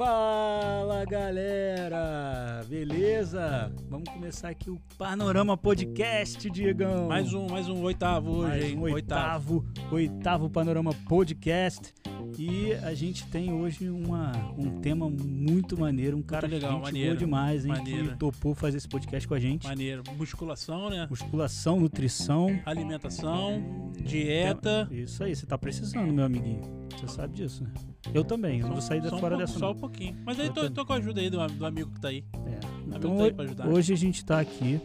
Fala galera, beleza? Vamos começar aqui o Panorama Podcast, Diegão. Mais um, mais um oitavo hoje, Mais hein? um oitavo, oitavo Panorama Podcast. E a gente tem hoje uma, um tema muito maneiro, um cara legal, gente maneiro, boa demais, hein? maneiro. Que topou fazer esse podcast com a gente. Maneiro. Musculação, né? Musculação, nutrição. Alimentação, dieta. Isso aí, você tá precisando, meu amiguinho. Você sabe disso, né? Eu também, eu não vou sair um fora pouco- dessa Só um pouquinho. Mas aí Eu tô, tô com a ajuda aí do, do amigo que tá aí. É. Então tá aí hoje a gente tá aqui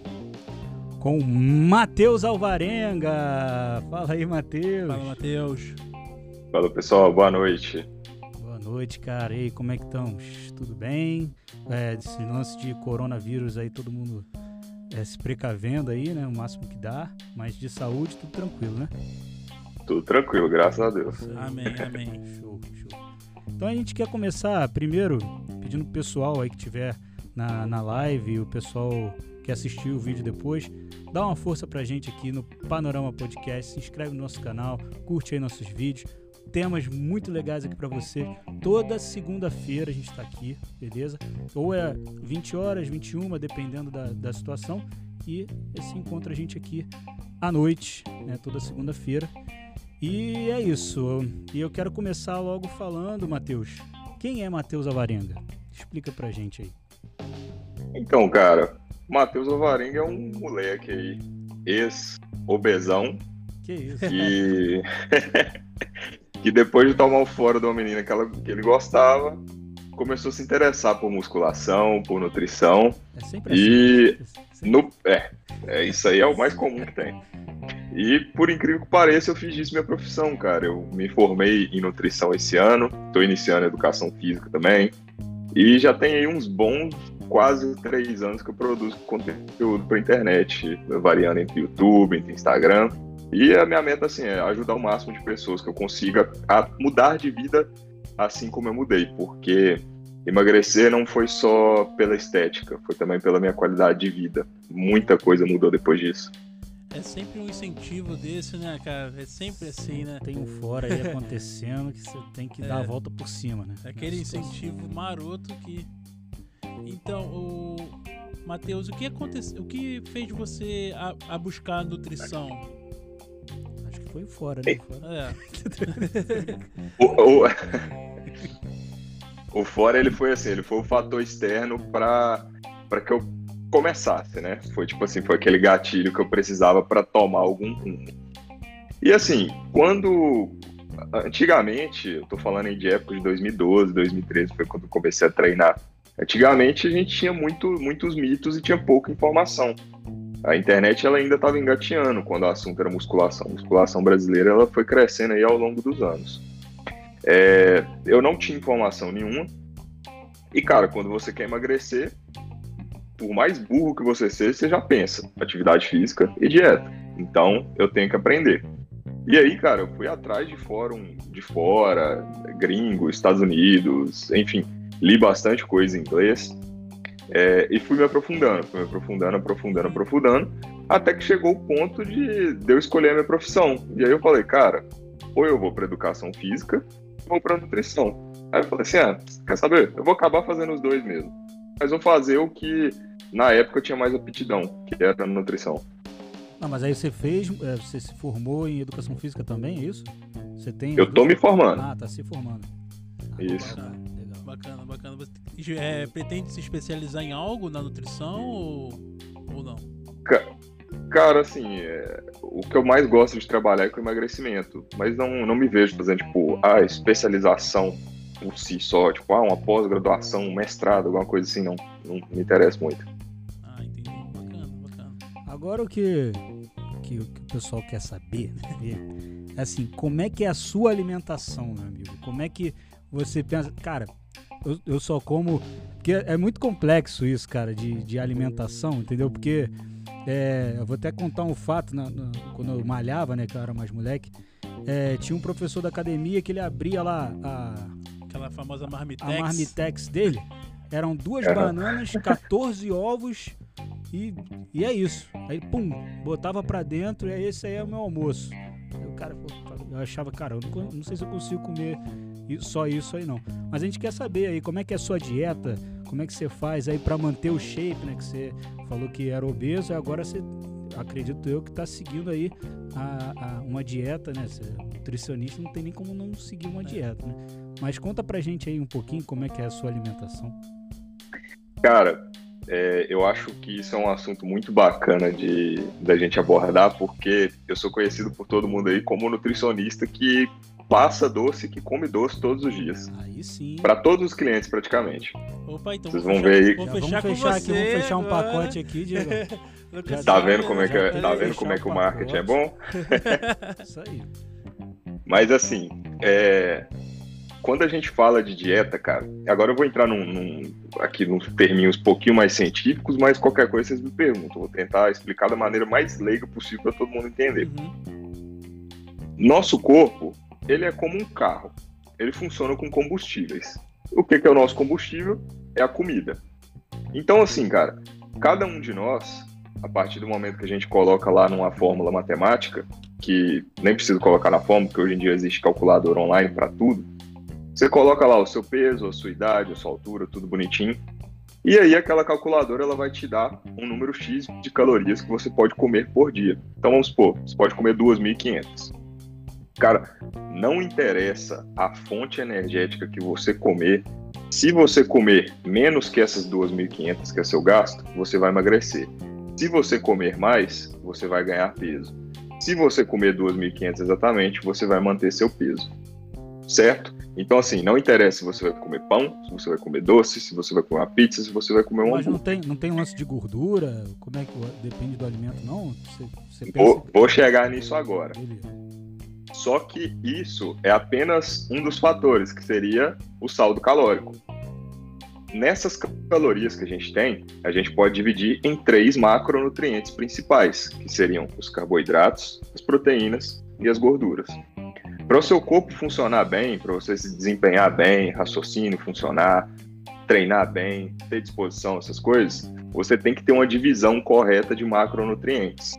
com o Matheus Alvarenga. Fala aí, Matheus. Fala, Matheus. Fala pessoal, boa noite. Boa noite, cara. E aí, como é que estamos? Tudo bem? É, esse lance de coronavírus aí, todo mundo é, se precavendo aí, né? O máximo que dá. Mas de saúde, tudo tranquilo, né? Tudo tranquilo, graças a Deus. Amém, amém. Show, show. Então a gente quer começar primeiro pedindo pro pessoal aí que tiver na, na live, o pessoal que assistiu o vídeo depois, dá uma força pra gente aqui no Panorama Podcast, se inscreve no nosso canal, curte aí nossos vídeos, temas muito legais aqui pra você. Toda segunda-feira a gente tá aqui, beleza? Ou é 20 horas, 21, dependendo da, da situação. E esse encontra a gente aqui à noite, né? Toda segunda-feira. E é isso. E eu quero começar logo falando, Matheus. Quem é Matheus Avarenga? Explica pra gente aí. Então, cara, Matheus Alvarenga é um moleque aí, ex-obesão, Que isso? que... que depois de tomar o fora de uma menina que, ela- que ele gostava, começou a se interessar por musculação, por nutrição. É sempre E assim. Sempre- No... É, é, isso aí é o mais comum que tem. E por incrível que pareça, eu fiz disso minha profissão, cara. Eu me formei em nutrição esse ano, estou iniciando educação física também. E já tem aí uns bons quase três anos que eu produzo conteúdo para internet, variando entre YouTube, entre Instagram. E a minha meta assim é ajudar o máximo de pessoas que eu consiga a mudar de vida assim como eu mudei, porque emagrecer não foi só pela estética, foi também pela minha qualidade de vida. Muita coisa mudou depois disso. É sempre um incentivo desse, né, cara? É sempre assim, né? Tem um fora aí acontecendo que você tem que dar a É. volta por cima, né? É Aquele incentivo maroto que. Então, o. Matheus, o que aconteceu? O que fez você a, a buscar a nutrição? Foi fora, né? Fora. É, O, o... o fora ele foi assim, ele foi o fator externo para para que eu começasse, né? Foi tipo assim, foi aquele gatilho que eu precisava para tomar algum rumo. E assim, quando antigamente, eu tô falando aí de época de 2012, 2013, foi quando eu comecei a treinar. Antigamente a gente tinha muito, muitos mitos e tinha pouca informação. A internet ela ainda estava engateando quando o assunto era musculação. A musculação brasileira ela foi crescendo aí ao longo dos anos. É, eu não tinha informação nenhuma. E, cara, quando você quer emagrecer, por mais burro que você seja, você já pensa atividade física e dieta. Então, eu tenho que aprender. E aí, cara, eu fui atrás de fórum de fora, gringo, Estados Unidos, enfim, li bastante coisa em inglês. É, e fui me aprofundando, fui me aprofundando, aprofundando, aprofundando, até que chegou o ponto de, de eu escolher a minha profissão. E aí eu falei, cara, ou eu vou para educação física, ou vou para nutrição. Aí eu falei assim, ah, quer saber? Eu vou acabar fazendo os dois mesmo. Mas vou fazer o que na época eu tinha mais aptidão, que era a nutrição. Não, mas aí você fez, é, você se formou em educação física também, é isso? Você tem. Eu tô me formando. Ah, tá se formando. Ah, Isso. bacana, legal. bacana, bacana. Você é, pretende se especializar em algo na nutrição ou, ou não? Cara, assim, é, o que eu mais gosto de trabalhar é com emagrecimento, mas não, não me vejo fazendo, tipo, a especialização por si só, tipo, ah, uma pós-graduação, um mestrado, alguma coisa assim, não, não me interessa muito. Ah, entendi. Bacana, bacana. Agora o que, que, o que o pessoal quer saber né, é assim, como é que é a sua alimentação, meu amigo? Como é que você pensa, cara, eu, eu só como. Porque é muito complexo isso, cara, de, de alimentação, entendeu? Porque é, eu vou até contar um fato, na- na- quando eu malhava, né, que eu era mais moleque, é, tinha um professor da academia que ele abria lá a, Aquela famosa a marmitex. marmitex dele. Eram duas bananas, 14 ovos e, e é isso. Aí, pum, botava pra dentro e esse aí é o meu almoço. Aí o cara, eu achava, cara, eu não, não sei se eu consigo comer só isso aí não. Mas a gente quer saber aí como é que é a sua dieta, como é que você faz aí para manter o shape, né? Que você falou que era obeso e agora você, acredito eu, que está seguindo aí a, a, uma dieta, né? Você é nutricionista, não tem nem como não seguir uma dieta, né? Mas conta pra gente aí um pouquinho como é que é a sua alimentação. Cara, é, eu acho que isso é um assunto muito bacana de da gente abordar, porque eu sou conhecido por todo mundo aí como nutricionista que passa doce, que come doce todos os dias. Aí sim. Para todos os clientes, praticamente. Opa, então Vocês vão fechar- ver aí. Vou Já fechar, vamos fechar você aqui, vamos fechar um pacote aqui, Diego. Tá vendo como é que, é- tá vendo como é que o marketing é bom? Isso aí. Mas assim, é, quando a gente fala de dieta, cara, agora eu vou entrar num, num- aqui nos terminhos um pouquinho mais científicos, mas qualquer coisa vocês me perguntam. Vou tentar explicar da maneira mais leiga possível para todo mundo entender. Uhum. Nosso corpo, ele é como um carro. Ele funciona com combustíveis. O que, que é o nosso combustível? É a comida. Então, assim, cara, cada um de nós, a partir do momento que a gente coloca lá numa fórmula matemática, que nem precisa colocar na fórmula, porque hoje em dia existe calculador online para tudo, você coloca lá o seu peso, a sua idade, a sua altura, tudo bonitinho. E aí aquela calculadora ela vai te dar um número X de calorias que você pode comer por dia. Então vamos supor, você pode comer 2.500. Cara, não interessa a fonte energética que você comer. Se você comer menos que essas 2.500 que é seu gasto, você vai emagrecer. Se você comer mais, você vai ganhar peso. Se você comer 2.500 exatamente, você vai manter seu peso. Certo? Então, assim, não interessa se você vai comer pão, se você vai comer doce, se você vai comer uma pizza, se você vai comer um Mas não tem, não tem lance de gordura? Como é que depende do alimento, não? Você, você pensa... Vou, vou chegar nisso agora. Beleza. Só que isso é apenas um dos fatores, que seria o saldo calórico. Nessas calorias que a gente tem, a gente pode dividir em três macronutrientes principais, que seriam os carboidratos, as proteínas e as gorduras. Para o seu corpo funcionar bem, para você se desempenhar bem, raciocínio funcionar, treinar bem, ter disposição, essas coisas, você tem que ter uma divisão correta de macronutrientes.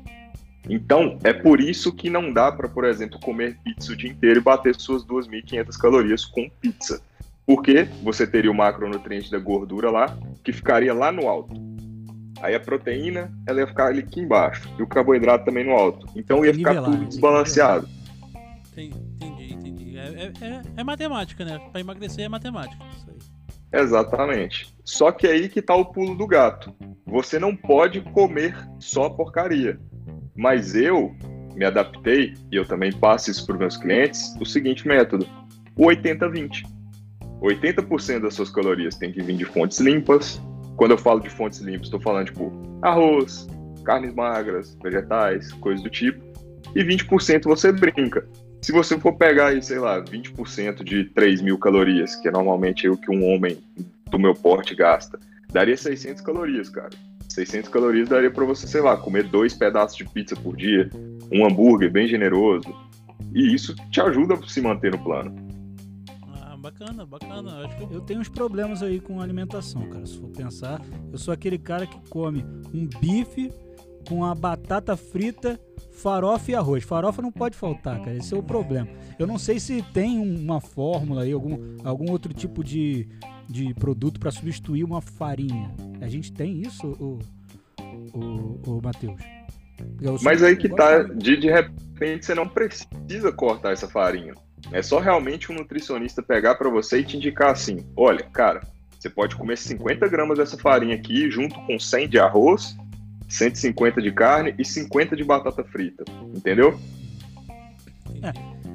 Então, é por isso que não dá para, por exemplo, comer pizza o dia inteiro e bater suas 2.500 calorias com pizza. Porque você teria o macronutriente da gordura lá, que ficaria lá no alto. Aí a proteína, ela ia ficar ali aqui embaixo. E o carboidrato também no alto. Então ia ficar Nivelar, tudo desbalanceado. Entendi, entendi. entendi. É, é- é- é matemática, né? Pra emagrecer é matemática. Isso aí. Exatamente. Só que aí que tá o pulo do gato. Você não pode comer só porcaria. Mas eu me adaptei, e eu também passo isso para os meus clientes, o seguinte método: o 80-20. 80% das suas calorias tem que vir de fontes limpas. Quando eu falo de fontes limpas, estou falando tipo arroz, carnes magras, vegetais, coisas do tipo. E 20% você brinca. Se você for pegar aí, sei lá, 20% de 3 mil calorias, que é normalmente o que um homem do meu porte gasta, daria 600 calorias, cara. 600 calorias daria para você, sei lá, comer dois pedaços de pizza por dia, um hambúrguer bem generoso. E isso te ajuda a se manter no plano. Ah, bacana, bacana. Acho que eu... Tenho uns problemas aí com alimentação, cara. Se for pensar, eu sou aquele cara que come um bife com a batata frita, farofa e arroz. Farofa não pode faltar, cara. Esse é o problema. Eu não sei se tem um- uma fórmula aí, algum, algum outro tipo de, de produto para substituir uma farinha. A gente tem isso, o, o, o Matheus? Mas aí que tá, de, de repente você não precisa cortar essa farinha. É só realmente um nutricionista pegar para você e te indicar assim: olha, cara, você pode comer 50 gramas dessa farinha aqui, junto com 100 de arroz, 150 de carne e 50 de batata frita. Entendeu?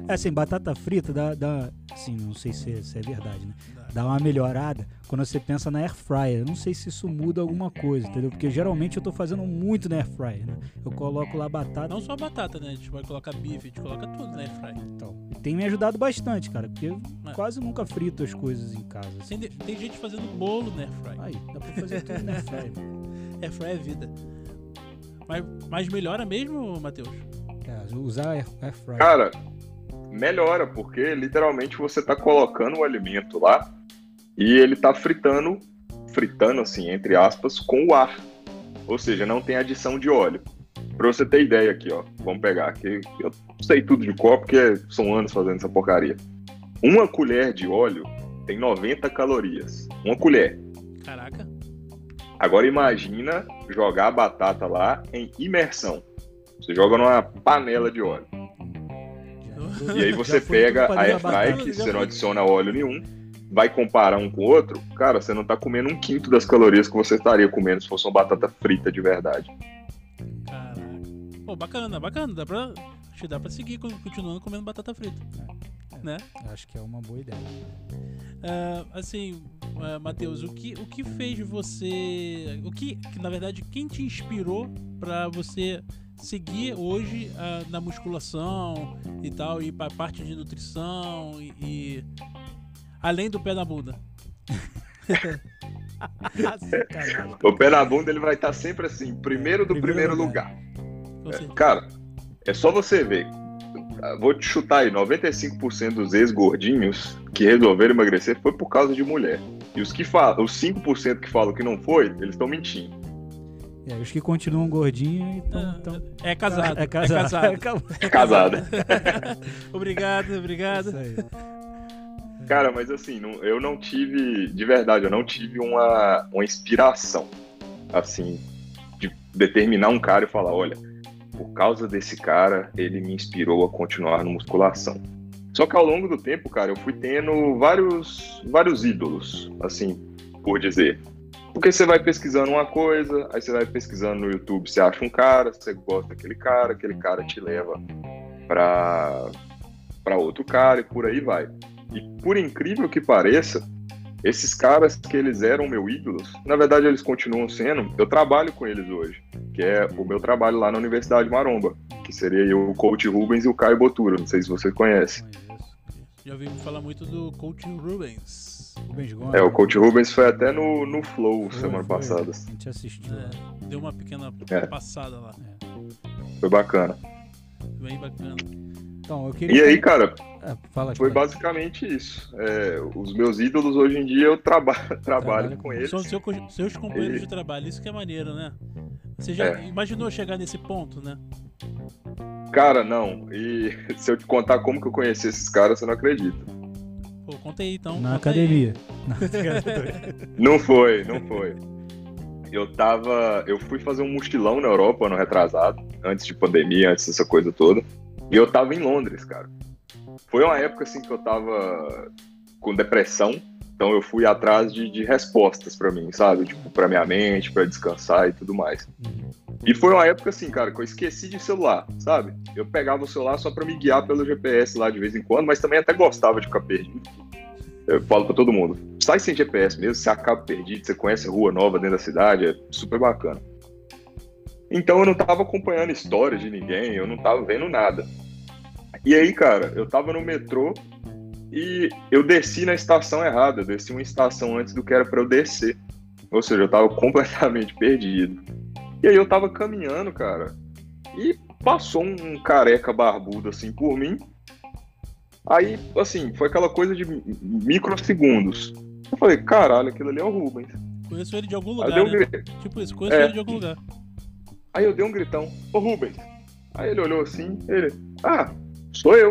É assim, batata frita dá, dá assim, não sei se é, se é verdade, né? Dá uma melhorada quando você pensa na air fryer. Eu não sei se isso muda alguma coisa, entendeu? Porque geralmente eu tô fazendo muito na air fryer, né? Eu coloco lá batata Não só batata, né? A gente pode colocar bife, a gente coloca tudo na airfry. e tal. E tem me ajudado bastante, cara, porque eu quase nunca frito as coisas em casa. assim. Tem, tem gente fazendo bolo na airfry. Aí, dá pra fazer tudo na air fryer. Airfry é vida. Mas, mas melhora mesmo, Matheus? É, usar air, air fryer. Cara, melhora, porque literalmente você tá colocando o alimento lá e ele tá fritando, fritando assim, entre aspas, com o ar. Ou seja, não tem adição de óleo. Pra você ter ideia aqui, ó, vamos pegar aqui. Eu sei tudo de copo, porque são anos fazendo essa porcaria. uma colher de óleo tem 90 calorias. Uma colher. Caraca. Agora imagina jogar a batata lá em imersão. Você joga numa panela de óleo. E aí você pega a pra air dentro da fry, batata. que você não adiciona óleo nenhum, vai comparar um com o outro, cara, você não tá comendo um quinto das calorias que você estaria comendo se fosse uma batata frita de verdade. Caraca. Pô, bacana, bacana. Dá pra, acho que dá pra seguir con- continuando comendo batata frita. Né? Acho que é uma boa ideia. Ah, assim, ah, Matheus, o que, o que fez você. O que, que, na verdade, quem te inspirou pra você seguir hoje ah, na musculação e tal, e pra parte de nutrição e. e- além do pé na bunda? O pé na bunda ele vai estar sempre assim, primeiro do Primeiro primeiro, lugar. lugar. Certeza. Cara, é só você ver. Vou te chutar aí, 95% dos ex-gordinhos que resolveram emagrecer foi por causa de mulher. E os que falam, os 5% que falam que não foi, eles estão mentindo. É, os que continuam gordinhos então, então É casado. É casado. É casado. É casada. obrigado, obrigado. Cara, mas assim, não- eu não tive, de verdade, eu não tive uma, uma inspiração, assim, de determinar um cara e falar, olha, por causa desse cara, ele me inspirou a continuar no musculação. Só que ao longo do tempo, cara, eu fui tendo vários, vários ídolos, assim, por dizer. Porque você vai pesquisando uma coisa, aí você vai pesquisando no YouTube, você acha um cara, você gosta daquele cara, aquele cara te leva pra, pra outro cara e por aí vai. E por incrível que pareça, esses caras que eles eram meu ídolos, na verdade eles continuam sendo, eu trabalho com eles hoje, que é o meu trabalho lá na Universidade Maromba, que seria eu, o coach Rubens e o Caio Botura, não sei se você conhece. Já ouvi falar muito do Coach Rubens. Rubens Gomes. É, o coach Rubens foi até no, no Flow Foi, semana foi. passada. A gente assistiu. É, deu uma pequena É. passada lá. Foi bacana. Bem bacana. Então, eu queria. E aí, cara, Ah, fala foi fala. basicamente isso. É, os meus ídolos hoje em dia eu traba trabalho Trabalha com eles. São seu, co- seus companheiros E- de trabalho, isso que é maneiro, né? Você já É. imaginou chegar nesse ponto, né? Cara, não. E se eu te contar como que eu conheci esses caras, você não acredita. Pô, conta aí então. Na academia. Não foi, não foi. Eu tava. Eu fui fazer um mochilão na Europa ano retrasado, antes de pandemia, antes dessa coisa toda. E eu tava em Londres, cara. Foi uma época assim que eu tava com depressão, então eu fui atrás de, de respostas pra mim, sabe? Tipo, pra minha mente, pra descansar e tudo mais. Uhum. E foi uma época assim, cara, que eu esqueci de celular, sabe? Eu pegava o celular só pra me guiar pelo GPS lá de vez em quando, mas também até gostava de ficar perdido. Eu falo pra todo mundo, sai sem GPS mesmo, você acaba perdido, você conhece rua nova dentro da cidade, é super bacana. Então eu não tava acompanhando histórias de ninguém, eu não tava vendo nada. E aí, cara, eu tava no metrô e eu desci na estação errada, eu desci uma estação antes do que era pra eu descer. Ou seja, eu tava completamente perdido. E aí eu tava caminhando, cara, e passou um careca barbudo assim por mim. Aí, assim, foi aquela coisa de mi- microsegundos. Eu falei, caralho, aquilo ali é o Rubens. Conheço ele de algum lugar, um né? Tipo isso, conheço É. ele de algum lugar. aí eu dei um gritão, ô Rubens. Aí ele olhou assim, ele, ah, sou eu.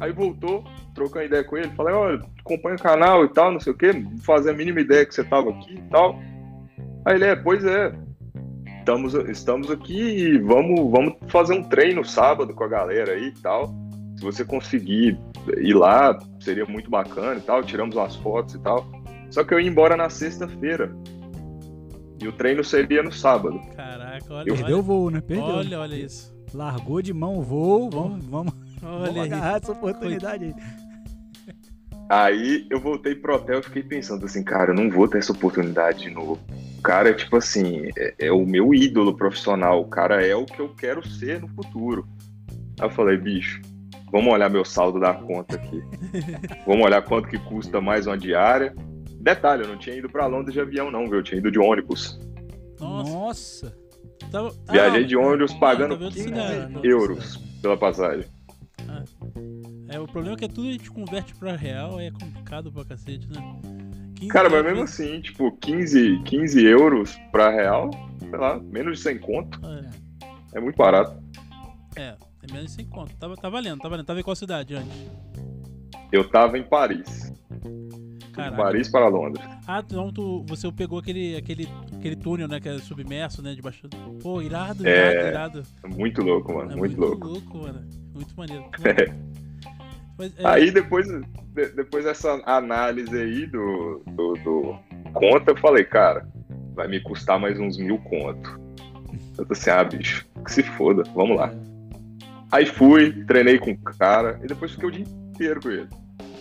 Aí voltou, trocando ideia com ele, falei, olha, acompanha o canal e tal, não sei o quê, não fazia a mínima ideia que você tava aqui e tal. Aí ele, é, pois é, estamos, estamos aqui e vamos, vamos fazer um treino sábado com a galera aí e tal. Se você conseguir ir lá, seria muito bacana e tal, tiramos umas fotos e tal. Só que eu ia embora na sexta-feira. E o treino seria no sábado. Caraca, olha, Eu- Perdeu o voo, né? Perdeu. olha, olha isso. Largou de mão o voo. Vamos, vamos Olha aí. agarrar essa oportunidade aí. Aí eu voltei pro hotel e fiquei pensando assim, cara, eu não vou ter essa oportunidade de novo. O cara é tipo assim, é, é o meu ídolo profissional, o cara é o que eu quero ser no futuro. Aí eu falei, bicho, vamos olhar meu saldo da conta aqui. vamos olhar quanto que custa mais uma diária. Detalhe, eu não tinha ido pra Londres de avião não, viu? Eu tinha ido de ônibus. Nossa. Tava... Viajei Ah, de ônibus pagando tá vendo 15 cidade, né? euros pela passagem. É, o problema é que tudo a gente converte pra real, é complicado pra cacete, né? 15 Cara, mas mesmo assim, tipo, 15, 15 euros pra real, sei lá, menos de 100 conto, É, é muito barato. é, é menos de 100 conto. Tá, tá valendo, tá valendo. Tava em qual cidade antes? Eu tava em Paris. Caraca. Paris para Londres. Ah, então tu, você pegou aquele, aquele, aquele túnel, né? Que é submerso, né? Debaixo. Pô, irado, irado, É. irado. Muito louco, mano. É muito, louco. mano. Muito maneiro. Mas, é, Aí depois, de- depois dessa análise aí do, do, do conta, eu falei, cara, vai me custar mais uns mil conto. Eu tô assim, ah, bicho, que se foda, vamos lá. Aí fui, treinei com o cara e depois fiquei o dia inteiro com ele.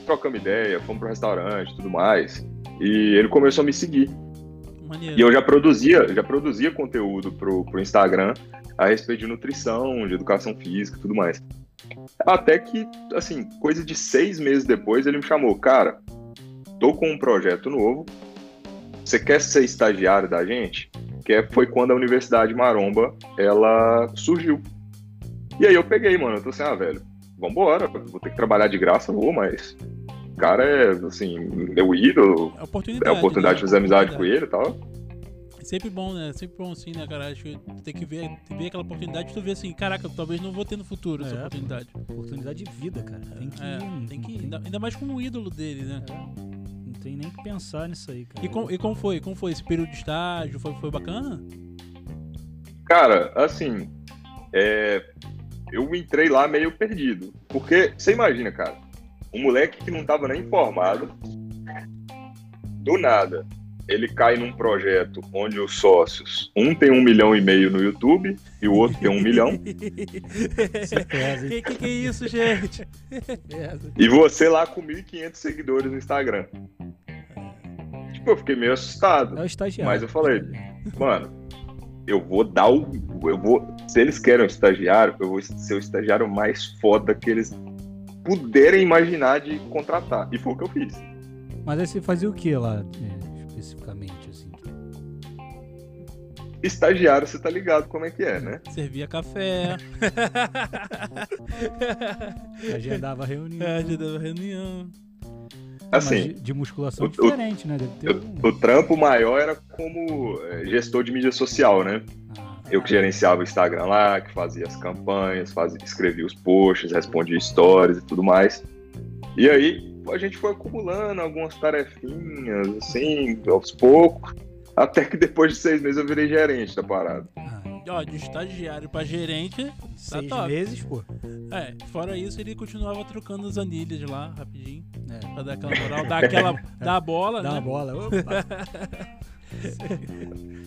Trocamos ideia, fomos pro restaurante e tudo mais. E ele começou a me seguir. maneiro. E eu já produzia, já produzia conteúdo pro, pro Instagram a respeito de nutrição, de educação física e tudo mais. Até que, assim, coisa de seis meses depois, ele me chamou, cara, tô com um projeto novo. Você quer ser estagiário da gente? Que é- foi quando a Universidade Maromba ela surgiu. E aí eu peguei, mano. Eu tô assim, ah, velho, vambora, vou ter que trabalhar de graça, vou, mas. O cara é, assim, meu ídolo, É oportunidade. é a oportunidade né? de fazer amizade com ele e tal. É sempre bom, né? Sempre bom assim, né, cara? Acho que tem que ver, tem que ver aquela oportunidade e tu vê assim, caraca, talvez não vou ter no futuro essa É, oportunidade. Oportunidade de vida, cara. Tem que É, ir. tem que Ainda, ainda mais como ídolo dele, né? É, não tem nem que pensar nisso aí, cara. E, com, e como foi? Como foi esse período de estágio? Foi, foi bacana? Cara, assim, é, eu entrei lá meio perdido. Porque, você imagina, cara, um moleque que não tava nem informado, do nada, ele cai num projeto onde os sócios, um tem um milhão e meio no YouTube e o outro tem um milhão, hein? que, que que é isso, gente? E você lá com 1.500 seguidores no Instagram. Tipo, eu fiquei meio assustado. É o estagiário. Mas eu falei, mano, eu vou dar o. Eu vou. Se eles querem um estagiário, eu vou ser o estagiário mais foda que eles puderem imaginar de contratar. E foi o que eu fiz. Mas aí você fazia o que lá, é, especificamente, assim? Estagiário, você tá ligado como é que é, né? Servia café, Agendava reunião. é, já dava reunião. Mas Assim, de, de musculação o- diferente, né? Deve ter o, um... o trampo maior era como é, gestor de mídia social, né? Ah, Eu que gerenciava o Instagram lá, que fazia as campanhas, fazia, escrevia os posts, respondia stories e tudo mais. E aí a gente foi acumulando algumas tarefinhas, assim, aos poucos, até que depois de seis meses eu virei gerente da parada. ah, Ó, de estagiário pra gerente, seis top. meses, pô. é, fora isso ele continuava trocando as anilhas lá, rapidinho, É. pra dar aquela moral, dar aquela, dar a bola, Dá né? uma bola. Opa.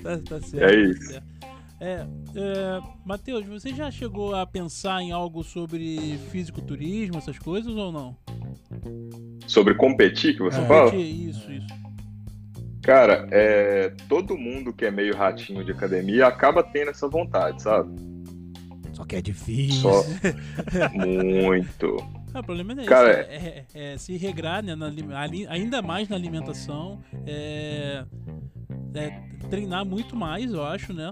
Tá, tá certo. É isso. tá certo. É, é, Matheus, você já chegou a pensar em algo sobre fisiculturismo, essas coisas ou não? Sobre competir, que você É. fala? Isso, isso. Cara, é, todo mundo que é meio ratinho de academia acaba tendo essa vontade, sabe? Só que é difícil. Só muito. Ah, o problema é Cara, esse, é, é- é se regrar, né, na ainda mais na alimentação, é, é treinar muito mais, eu acho, né?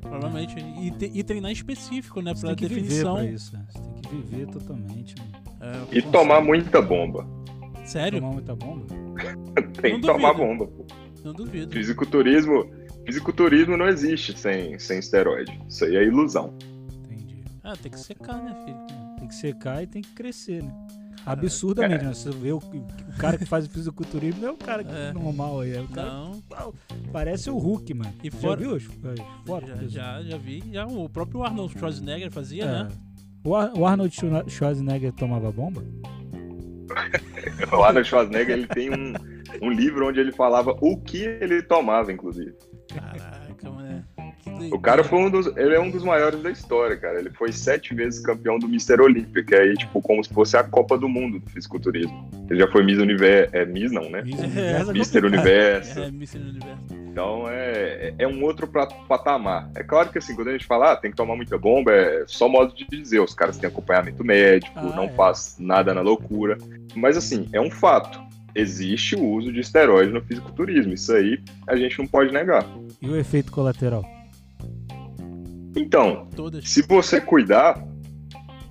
Provavelmente. E, te- e treinar específico, né? Você Pra tem que definição. viver pra isso. né? Você tem que viver totalmente. mano. É, E tomar muita bomba. sério? Tomar muita bomba. Tem Não que tomar bomba. pô. Não duvido. Fisiculturismo, fisiculturismo não existe sem, sem esteroide. Isso aí é ilusão. Entendi. Ah, tem que secar, né, filho? Tem que secar e tem que crescer, né? Absurdamente, né? Você vê o, o cara que faz o fisiculturismo é o cara que É. normal aí. É o cara Não. Uau, parece o Hulk, mano. E Já fora- viu as, as fotos? Já, já, já vi. Já, o próprio Arnold Schwarzenegger fazia, É. né? O, Ar- o Arnold Schwa- Schwarzenegger tomava bomba? O Arnold Schwarzenegger ele tem um, um livro onde ele falava o que ele tomava, inclusive. Caraca, mano. O cara foi um dos. Ele é um dos maiores da história, cara. Ele foi sete vezes campeão do Mr. Olímpia, que é aí, tipo, como se fosse a Copa do Mundo do fisiculturismo. Ele já foi Miss Universo. É Miss, não, né? Miss É, Universo é Mr. complicado. Universo. É, Mr. Universo. Então é, é um outro patamar. É claro que assim, quando a gente fala, ah, tem que tomar muita bomba, é só modo de dizer. Os caras têm acompanhamento médico, Ah, não é. faz nada na loucura. Mas assim, é um fato. Existe o uso de esteroide no fisiculturismo. Isso aí a gente não pode negar. E o efeito colateral? Então, Todas. se você cuidar,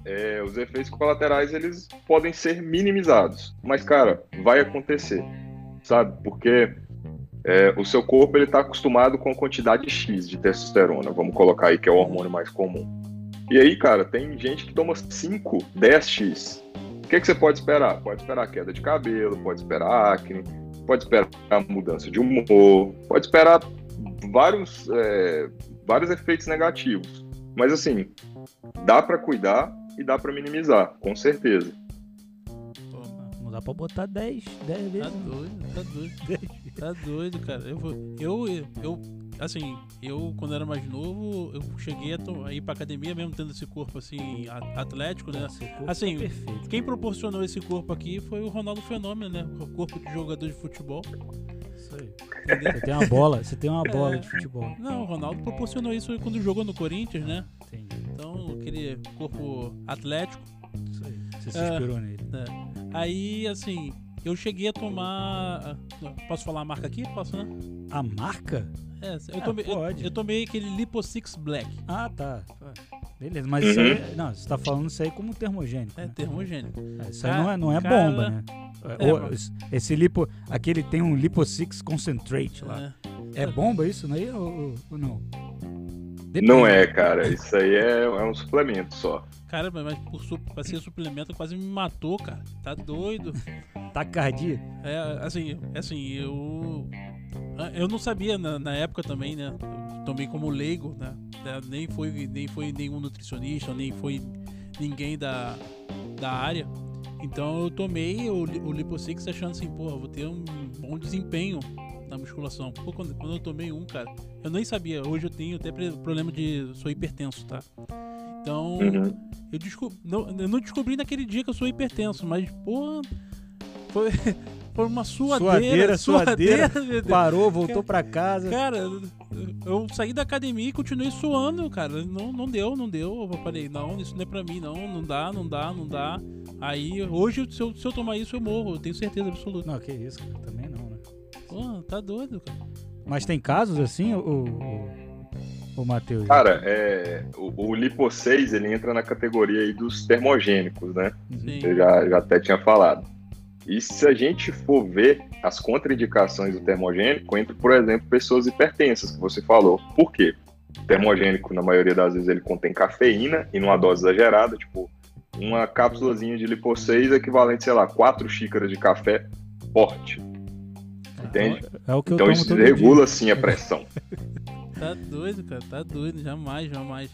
é, os efeitos colaterais eles podem ser minimizados. Mas, cara, vai acontecer, sabe? Porque é, o seu corpo ele está acostumado com a quantidade X de testosterona, vamos colocar aí que é o hormônio mais comum. E aí, cara, tem gente que toma 5, 10x. que, que você pode esperar? Pode esperar queda de cabelo, pode esperar acne, pode esperar mudança de humor, pode esperar vários, é, vários efeitos negativos. Mas assim, dá para cuidar e dá para minimizar, com certeza. Não dá pra botar 10, 10 vezes. Tá doido, tá doido. tá doido, cara. Eu, vou- eu, eu, assim, eu quando era mais novo, eu cheguei a, ir pra academia mesmo tendo esse corpo assim, atlético, né? Assim, tá perfeito. Quem proporcionou esse corpo aqui foi o Ronaldo Fenômeno, né? O corpo de jogador de futebol. Isso aí. Você tem uma bola, você tem uma bola É. de futebol. Não, o Ronaldo proporcionou isso quando jogou no Corinthians, né? Entendi. Então, aquele corpo atlético. Isso aí. Você se É. inspirou nele. Aí, assim, eu cheguei a tomar. Posso falar a marca aqui? Posso, né? A marca? É, eu Ah, tomei, eu, pode. eu tomei aquele Lipo Six Black. Ah, tá. Beleza, mas isso aí. Não, você tá falando isso aí como termogênico. É né? termogênico. É, isso aí Cara- não é, não é cara- bomba, né? É, Ou- mas- esse lipo. Aquele tem um Lipo 6 Concentrate lá. É. É bomba isso aí ou, ou- ou não? Depende. Não é, cara. Isso aí é, é um suplemento só. Cara, mas por, su- ser suplemento quase me matou, cara. Tá doido. Taquicardia? É, assim, é assim, eu. Eu não sabia na, na época também, né? Eu tomei como leigo, né? É, Nem foi, nem foi nenhum nutricionista, nem foi ninguém da, da área. Então eu tomei o, o Liposix achando assim, porra, vou ter um bom desempenho na musculação. Pô, quando, quando eu tomei um, cara, eu nem sabia. Hoje eu tenho até problema de. sou hipertenso, tá? Então. Uhum. Eu, não, eu não descobri naquele dia que eu sou hipertenso, mas, pô, foi, foi uma Suadeira, suadeira. suadeira. Deus. Parou, voltou pra casa. Cara, eu saí da academia e continuei suando, cara. Não, não deu, não deu. Eu falei, não, isso não é pra mim, não. Não dá, não dá, não dá. Aí, hoje, se eu, se eu tomar isso, eu morro. Eu tenho certeza absoluta. Não, que isso, cara. Também não, né? Pô, tá doido, cara. Mas tem casos assim, o, o, o Matheus? Cara, é, o, o Lipo 6, ele entra na categoria aí dos termogênicos, né? Sim. Eu já, já até tinha falado. E se a gente for ver as contraindicações do termogênico, entra, por exemplo, pessoas hipertensas, que você falou. Por quê? O termogênico, na maioria das vezes, ele contém cafeína e numa dose exagerada, tipo, uma cápsulazinha de Lipo 6 equivalente, sei lá, 4 xícaras de café forte. Entende? É o que eu Então isso regula, sim, a pressão. Tá doido, cara. Tá doido. Jamais, jamais.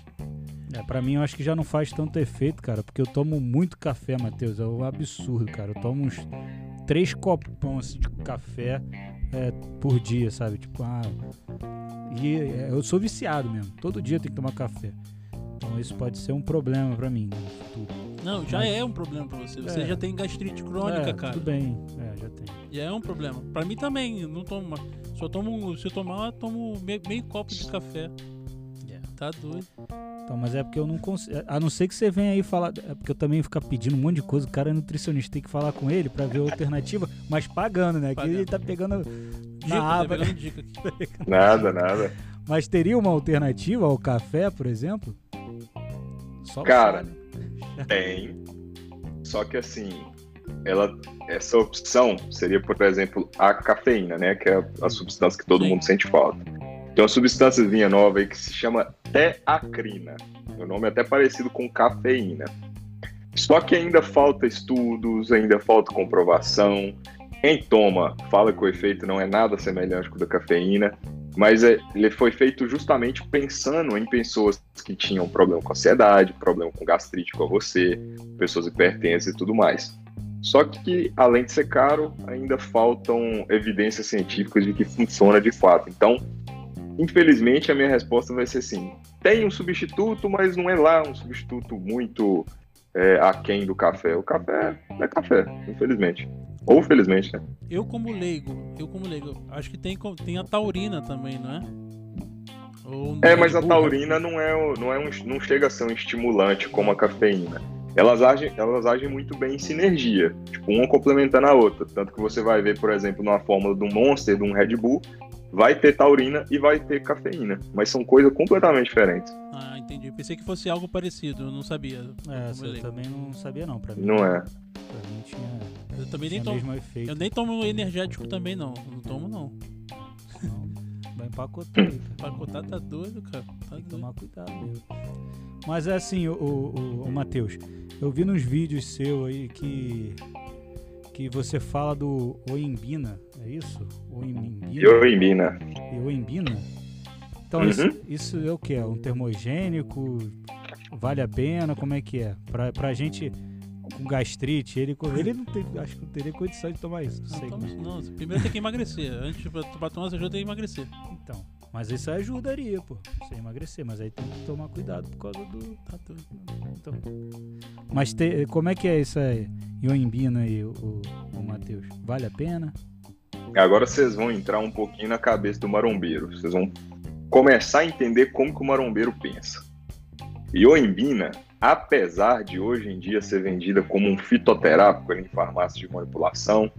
É, pra mim, eu acho que já não faz tanto efeito, cara, porque eu tomo muito café, Matheus. É um absurdo, cara. Eu tomo uns três copão assim, de café é, por dia, sabe? Tipo, ah. E é, eu sou viciado mesmo. Todo dia eu tenho que tomar café. Então isso pode ser um problema pra mim no futuro. Não, já Mas- é um problema pra você. Você É. já tem gastrite crônica, é, cara. Tudo bem, é, já tem. Já é um problema. Pra mim também, eu não tomo. mais. Só tomo. Se eu tomar, eu tomo meio, meio copo de café. Tá doido. Então, mas é porque eu não consigo. A não ser que você venha aí falar. É porque eu também ficar pedindo um monte de coisa. O cara é nutricionista, tem que falar com ele pra ver a alternativa, mas pagando, né? Que ele tá pegando Dica, na tá aba. pegando dica aqui. Nada, nada. Mas teria uma alternativa ao café, por exemplo? Só Cara, né? Tem. Só que assim, ela, essa opção seria, por exemplo, a cafeína, né? Que é a, substância que todo Sim. mundo sente falta. Tem uma substância vinha nova aí que se chama teacrina. O nome é até parecido com cafeína. Só que ainda falta estudos, ainda falta comprovação. Quem toma fala que o efeito não é nada semelhante com o da cafeína, mas é- ele foi feito justamente pensando em pessoas que tinham problema com ansiedade, problema com gastrite com você, pessoas hipertensas e tudo mais. Só que, além de ser caro, ainda faltam evidências científicas de que funciona de fato. Então, infelizmente, a minha resposta vai ser sim. Tem um substituto, mas não é lá um substituto muito é, aquém do café. O café é café, infelizmente. Ou felizmente, né? Eu como leigo, eu como leigo, acho que tem, tem a taurina também, não é? Ou É, Red mas a taurina não é, não é um, não chega a ser um estimulante como a cafeína. Elas agem, elas agem muito bem em sinergia, tipo, uma complementando a outra. Tanto que você vai ver, por exemplo, numa fórmula de um Monster, de um Red Bull, vai ter taurina e vai ter cafeína, mas são coisas completamente diferentes. Ah, entendi. Pensei que fosse algo parecido, eu não sabia. É, essa eu também não sabia, não. Pra mim, Não é. Pra mim tinha, Eu também nem tomo. mesmo efeito. Eu nem tomo energético também, não. Não tomo, não. Não, vai empacotar aí, cara. Pacotar tá doido, cara. Tá Tem que doido. tomar cuidado mesmo. Mas é assim, o, o, o Matheus, eu vi nos vídeos seu aí que que você fala do Oimbina, é isso? Oimbina. Oimbina. Oimbina? Então uhum. isso, isso é o que? É um termogênico? Vale a pena? Como é que é? Pra, pra gente com gastrite, ele, ele não tem, acho que não teria condição de tomar isso. Não, sei toma, não, primeiro tem que emagrecer. Antes pra, pra tomar essa ajuda tem que emagrecer. Então. Mas isso ajudaria, pô. Você emagrecer, mas aí tem que tomar cuidado por causa do. Tá então. Mas te, como é que é isso aí? Ioimbina aí, o, o, o Matheus? Vale a pena? Agora vocês vão entrar um pouquinho na cabeça do marombeiro. Vocês vão começar a entender como que o marombeiro pensa. Ioimbina, apesar de hoje em dia ser vendida como um fitoterápico em farmácias de manipulação,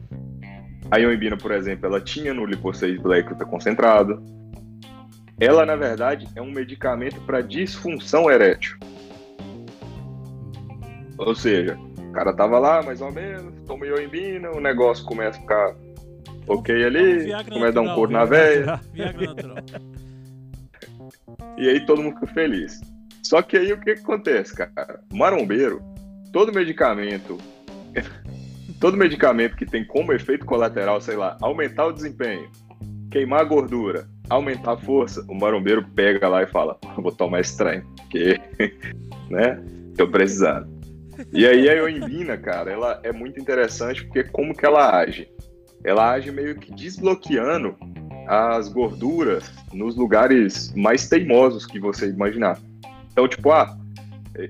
a ioimbina, por exemplo, ela tinha no liposseis black concentrado. Ela, na verdade, é um medicamento para disfunção erétil. Ou seja, o cara tava lá, mais ou menos, toma ioimbina, o negócio começa a ficar ok ali, começa a dar um couro na veia. e aí todo mundo fica feliz. Só que aí o que, que acontece, cara? Marombeiro, todo medicamento, todo medicamento que tem como efeito colateral, sei lá, aumentar o desempenho, queimar a gordura, aumentar a força, o marombeiro pega lá e fala: vou tomar estranho, porque, né, tô precisando. E aí a ioimbina, cara, ela é muito interessante porque como que ela age? Ela age meio que desbloqueando as gorduras nos lugares mais teimosos que você imaginar. Então, tipo, ah,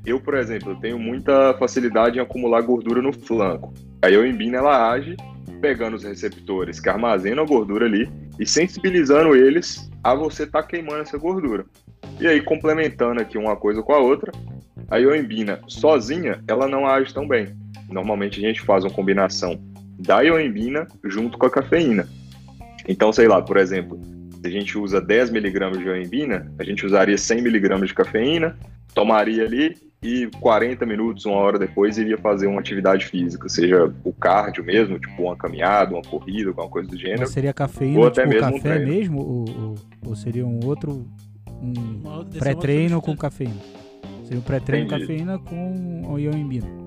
eu, por exemplo, tenho muita facilidade em acumular gordura no flanco. A ioimbina, ela age pegando os receptores que armazenam a gordura ali e sensibilizando eles a você estar tá queimando essa gordura. E aí, complementando aqui uma coisa com a outra, a ioimbina sozinha, ela não age tão bem. Normalmente a gente faz uma combinação da ioimbina junto com a cafeína. Então, sei lá, por exemplo, se a gente usa 10 miligramas de ioimbina, a gente usaria 100 miligramas de cafeína, tomaria ali e 40 minutos, uma hora depois, iria fazer uma atividade física, seja o cardio mesmo, tipo uma caminhada, uma corrida, alguma coisa do gênero. Mas seria cafeína, ou até tipo mesmo café um mesmo, ou, ou, seria um outro um pré-treino com cafeína? Seria um pré-treino cafeína com ioimbina.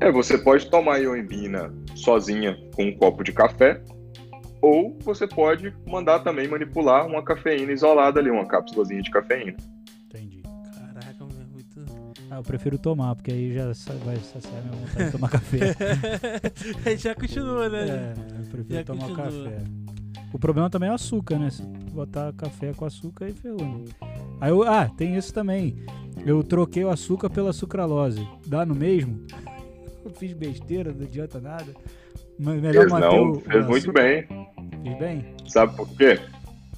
É, você pode tomar ioimbina sozinha com um copo de café, ou você pode mandar também manipular uma cafeína isolada ali, uma cápsulazinha de cafeína. Entendi. Caraca, é muito. Ah, eu prefiro tomar, porque aí já vai saciar minha vontade de tomar café. já continua, né? É, eu prefiro já tomar continua. café. O problema também é o açúcar, né? Se botar café com açúcar aí ferrou. Né? Aí eu, ah, tem isso também. Eu troquei o açúcar pela sucralose. Dá no mesmo? Eu fiz besteira, não adianta nada. Melhor fez não, o, fez muito bem. Fez bem? Sabe por quê?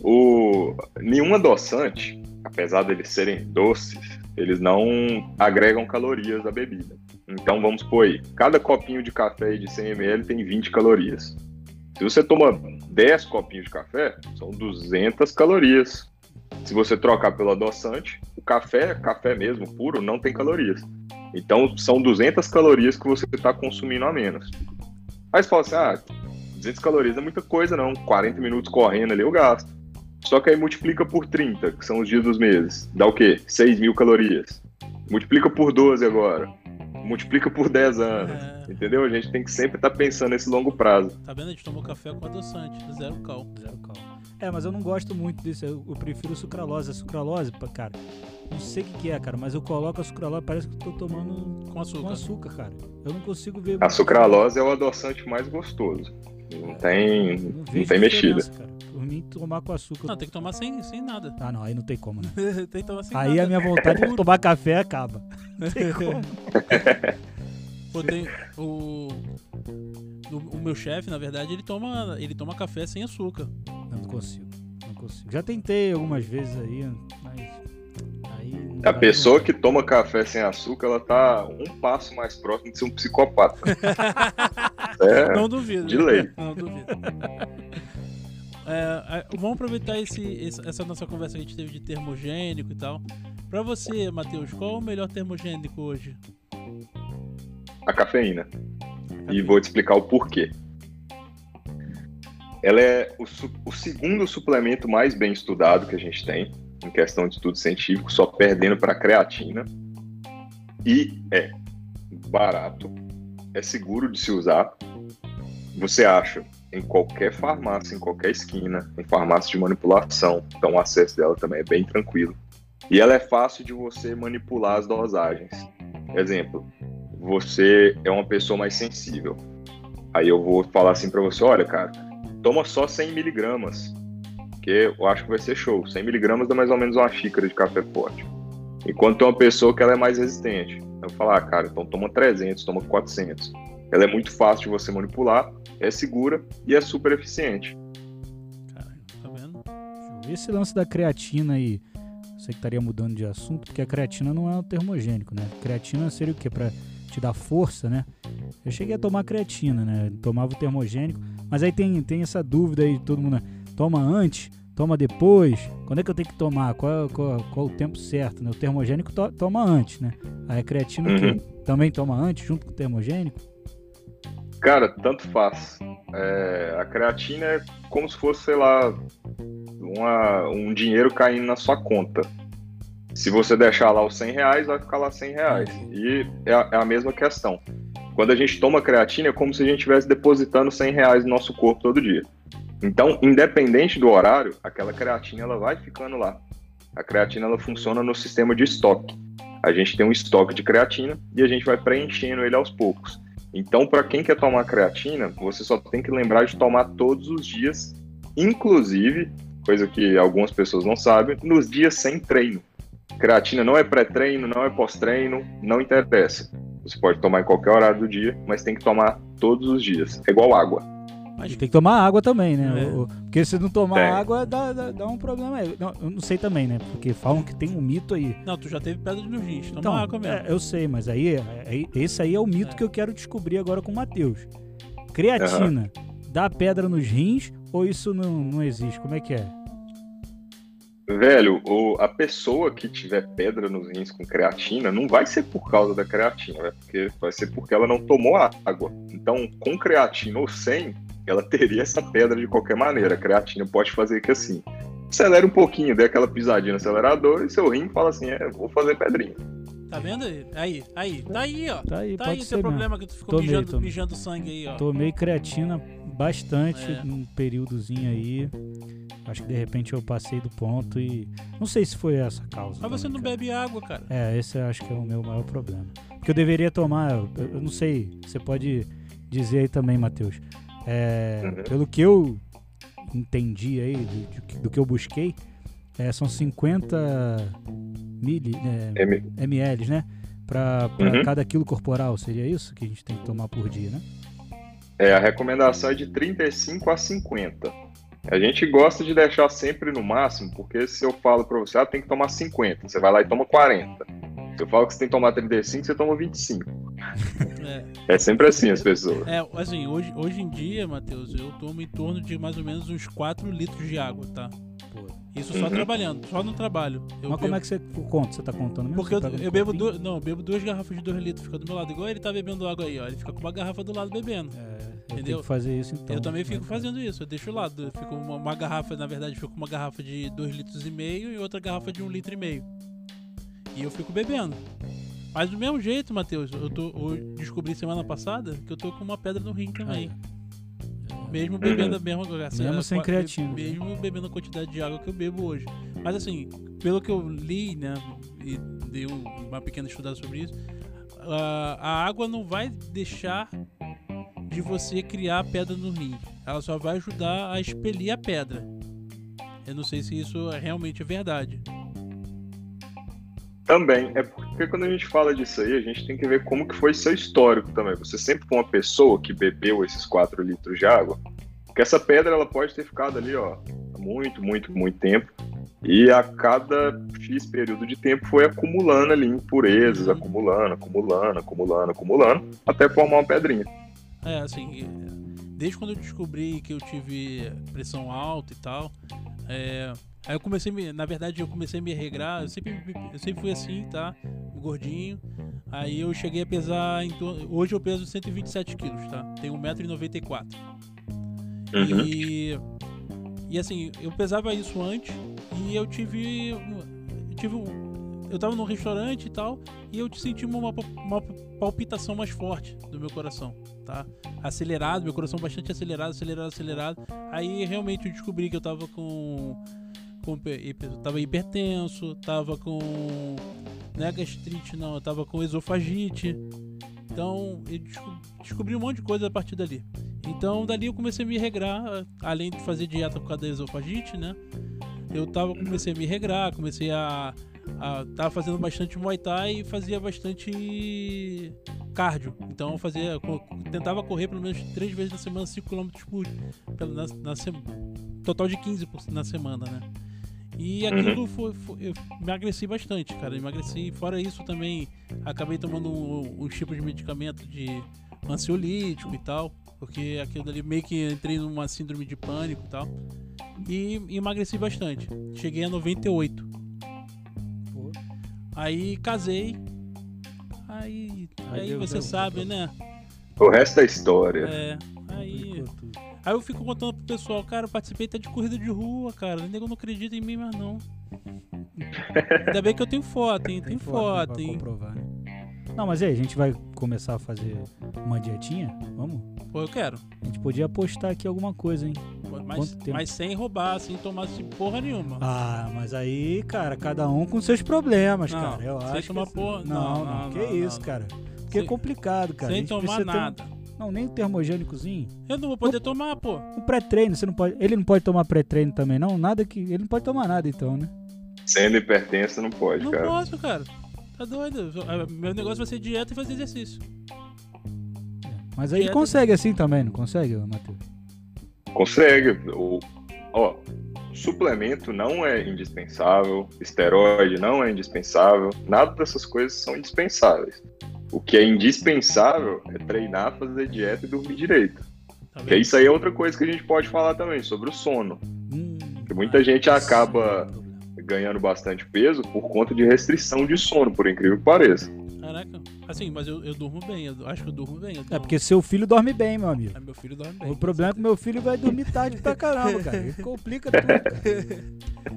O, nenhum adoçante, apesar deles serem doces, eles não agregam calorias à bebida. Então vamos supor aí, cada copinho de café de 100 ml tem 20 calorias. Se você toma 10 copinhos de café, são 200 calorias. Se você trocar pelo adoçante, o café, café mesmo, puro, não tem calorias. Então são 200 calorias que você está consumindo a menos. Aí você fala assim, ah, 200 calorias é muita coisa não, 40 minutos correndo ali eu gasto. Só que aí multiplica por 30, que são os dias dos meses. Dá o quê? 6 mil calorias. Multiplica por 12 agora. Multiplica por 10 anos. É... Entendeu? A gente tem que sempre estar tá pensando nesse longo prazo. Tá vendo? A gente tomou café com adoçante, zero cal. Zero cal. É, mas eu não gosto muito disso. Eu, eu prefiro sucralose. A sucralose, cara, não sei o que, que, é, cara, mas eu coloco a sucralose, parece que eu tô tomando com açúcar. com açúcar, cara. Eu não consigo ver. A sucralose é o adoçante mais gostoso. Não tem, não, não tem mexida. Cara. Por mim, tomar com açúcar. Não, tem que tomar sem, sem nada. Ah, não, aí não tem como, né? tem que tomar sem aí nada. a minha vontade de tomar café acaba. Não tem como. Pô, tem o, o, o meu chefe, na verdade, ele toma, ele toma café sem açúcar. Não, não consigo, não consigo. Já tentei algumas vezes aí, mas aí a pessoa que toma café sem açúcar, ela tá um passo mais próximo de ser um psicopata. é, não duvido. De lei. Não duvido. É, é, vamos aproveitar esse, essa nossa conversa que a gente teve de termogênico e tal. Para você, Matheus, qual é o melhor termogênico hoje? A cafeína. E vou te explicar o porquê. Ela é o, o segundo suplemento mais bem estudado que a gente tem. em questão de estudo científico, só perdendo para creatina. E é barato, é seguro de se usar. Você acha em qualquer farmácia, em qualquer esquina, em farmácia de manipulação. Então o acesso dela também é bem tranquilo. E ela é fácil de você manipular as dosagens. Exemplo, você é uma pessoa mais sensível. Aí eu vou falar assim para você, olha, cara, toma só 100 miligramas, que eu acho que vai ser show. 100 miligramas dá mais ou menos uma xícara de café forte. Enquanto tem uma pessoa que ela é mais resistente. Eu vou falar, ah, cara, então toma 300, toma 400. Ela é muito fácil de você manipular, é segura e é super eficiente. Caralho, tá vendo? Esse lance da creatina aí, você que estaria mudando de assunto, porque a creatina não é um termogênico, né? Creatina seria o quê? Pra te dar força, né? Eu cheguei a tomar creatina, né? Tomava o termogênico, mas aí tem, tem essa dúvida aí de todo mundo, né? toma antes, toma depois, quando é que eu tenho que tomar, qual, qual, qual o tempo certo, né? O termogênico to, toma antes, né? Aí a creatina Uhum. também toma antes, junto com o termogênico? Cara, tanto faz. É, a creatina é como se fosse, sei lá, uma- um dinheiro caindo na sua conta. Se você deixar lá os 100 reais, vai ficar lá 100 reais. E é a, é a mesma questão. Quando a gente toma creatina, é como se a gente estivesse depositando 100 reais no nosso corpo todo dia. Então, independente do horário, aquela creatina ela vai ficando lá. A creatina ela funciona no sistema de estoque. A gente tem um estoque de creatina e a gente vai preenchendo ele aos poucos. Então, para quem quer tomar creatina, você só tem que lembrar de tomar todos os dias, inclusive, coisa que algumas pessoas não sabem, nos dias sem treino. Creatina não é pré-treino, não é pós-treino, não interessa. Você pode tomar em qualquer horário do dia, mas tem que tomar todos os dias. É igual água. Mas tem que tomar água também, né? É. Porque se não tomar Tem. água, dá, dá, dá um problema aí. Não, eu não sei também, né? Porque falam que tem um mito aí. Não, tu já teve pedra nos rins. Toma Então, água mesmo. é, eu sei, mas aí, é- é- esse aí é o mito É. que eu quero descobrir agora com o Matheus. Creatina, dá pedra nos rins ou isso não, não existe? Como é que é? Velho, o- a pessoa que tiver pedra nos rins com creatina não vai ser por causa da creatina, né? porque vai ser porque ela não tomou água. Então, com creatina ou sem, ela teria essa pedra de qualquer maneira. A creatina pode fazer que assim, acelera um pouquinho, dê aquela pisadinha no acelerador e seu rim fala assim, é, vou fazer pedrinha. Tá vendo aí? Aí, aí. Tá aí, ó. Tá aí, Tá pode aí o ser teu mesmo. problema que tu ficou Tomei, mijando, tomei. mijando sangue aí, ó. Tomei creatina bastante É. num períodozinho aí. Acho que de repente eu passei do ponto e. Não sei se foi essa a causa. Mas você não cara. bebe água, cara. É, esse eu acho que é o meu maior problema. Porque eu deveria tomar, eu, eu não sei, você pode dizer aí também, Matheus. É, Uhum. Pelo que eu entendi aí, do, do que eu busquei, é, são 50 mili, é, M- ml, né? Pra, pra Uhum. cada quilo corporal, seria isso que a gente tem que tomar por dia, né? É, a recomendação é de 35 a 50. A gente gosta de deixar sempre no máximo, porque se eu falo pra você, ah, tem que tomar 50, você vai lá e toma 40. Se eu falo que você tem que tomar 35, você toma 25. É, É sempre assim as pessoas. é assim, hoje, hoje em dia, Matheus, eu tomo em torno de mais ou menos uns 4 litros de água, tá? Isso só Uhum. trabalhando, só no trabalho. Eu Mas como bebo- é que você conta? Você tá contando mesmo? Porque eu, eu bebo duas. Não, eu bebo duas garrafas de 2 litros, fica do meu lado. Igual ele tá bebendo água aí, ó. Ele fica com uma garrafa do lado bebendo. É, eu Entendeu? tenho que fazer isso então. eu também fico fazendo isso, eu deixo lá. eu Fico uma, uma garrafa, na verdade, fico com uma garrafa de 2 litros e meio e outra garrafa de 1 um litro e meio. E eu fico bebendo. Mas do mesmo jeito, Matheus, eu, tô, eu descobri semana passada que eu tô com uma pedra no rim também. Mesmo bebendo a mesma assim, Mesmo a- sem a- creatina, né? Mesmo bebendo a quantidade de água que eu bebo hoje. Mas assim, pelo que eu li, né, e dei um- uma pequena estudada sobre isso, a, a água não vai deixar de você criar pedra no rim. Ela só vai ajudar a expelir a pedra. Eu não sei se isso é- realmente é verdade. Também, é porque quando a gente fala disso aí, a gente tem que ver como que foi seu histórico também. Você sempre foi uma pessoa que bebeu esses 4 litros de água, porque essa pedra ela pode ter ficado ali, ó, há muito, muito, muito tempo. E a cada X período de tempo foi acumulando ali impurezas, Uhum. acumulando, acumulando, acumulando, acumulando, até formar uma pedrinha. É, assim, desde quando eu descobri que eu tive pressão alta e tal, é, aí eu comecei, me, na verdade, eu comecei a me regrar, eu sempre, eu sempre fui assim, tá? Gordinho. Aí eu cheguei a pesar, em torno, hoje eu peso 127 quilos, tá? Tenho 1,94m. Uhum. E, E assim, eu pesava isso antes e eu tive. tive um- eu tava num restaurante e tal, e eu senti uma, uma palpitação mais forte do meu coração, tá? Acelerado, meu coração bastante acelerado, acelerado, acelerado. Aí realmente eu descobri que eu tava com. Com tava hipertenso, tava com. Não é gastrite, não, eu tava com esofagite. Então, eu desco- descobri um monte de coisa a partir dali. Então, dali eu comecei a me regrar, além de fazer dieta por causa da esofagite, né? Eu tava, comecei a me regrar, comecei a, a tava fazendo bastante Muay Thai e fazia bastante cardio. Então, eu fazia, tentava correr pelo menos três vezes na semana, 5 km por na, na total de 15 por- na semana, né? E aquilo foi, foi- eu emagreci bastante, cara. Emagreci. Fora isso também, acabei tomando um, um tipo de medicamento de ansiolítico e tal. Porque aquilo dali meio que entrei numa síndrome de pânico e tal. E emagreci bastante. Cheguei a 98. Pô. Aí casei. Aí, Aí você deu- sabe, né? O resto é história. É. Aí, eu fico contando pro pessoal, cara, eu participei até de corrida de rua, cara. O nego não acredita em mim mais não. Ainda bem que eu tenho foto, hein? Tem, foto, pra hein? comprovar, né? Não, mas aí, a gente vai começar a fazer uma dietinha? Vamos? Pô, eu quero. A gente podia postar aqui alguma coisa, hein? Mas, mas sem roubar, sem tomar assim, porra nenhuma. Ah, mas aí, cara, cada um com seus problemas, Não, cara. Eu sem acho. tomar que... porra- Não, não, não, não, que não, isso, cara. Porque é Sem- complicado, cara. Sem tomar precisa ter nada. Não, nem um termogênicozinho. Eu não vou poder tomar, pô. Um pré-treino, você não pode. Ele não pode tomar pré-treino também, não? Nada que. Ele não pode tomar nada, então, né? Sendo hipertenso, não pode, Não cara. posso, cara. Tá doido. Ah, Meu negócio vai ser dieta e fazer exercício. Mas aí Dieta- consegue assim também, não consegue, Matheus? Consegue. O, ó, suplemento não é indispensável, esteroide não é indispensável, nada dessas coisas são indispensáveis. O que é indispensável é treinar, fazer dieta e dormir direito. Tá isso aí é outra coisa que a gente pode falar também, sobre o sono. Hum, Porque muita gente isso acaba ganhando bastante peso por conta de restrição de sono, por incrível que pareça. Caraca. Assim, mas eu, eu durmo bem. Eu acho que eu durmo bem. eu É durmo- porque seu filho dorme bem, meu amigo. Ah, meu filho dorme bem. O problema é que meu filho vai dormir tarde pra caramba, cara. Ele complica tudo.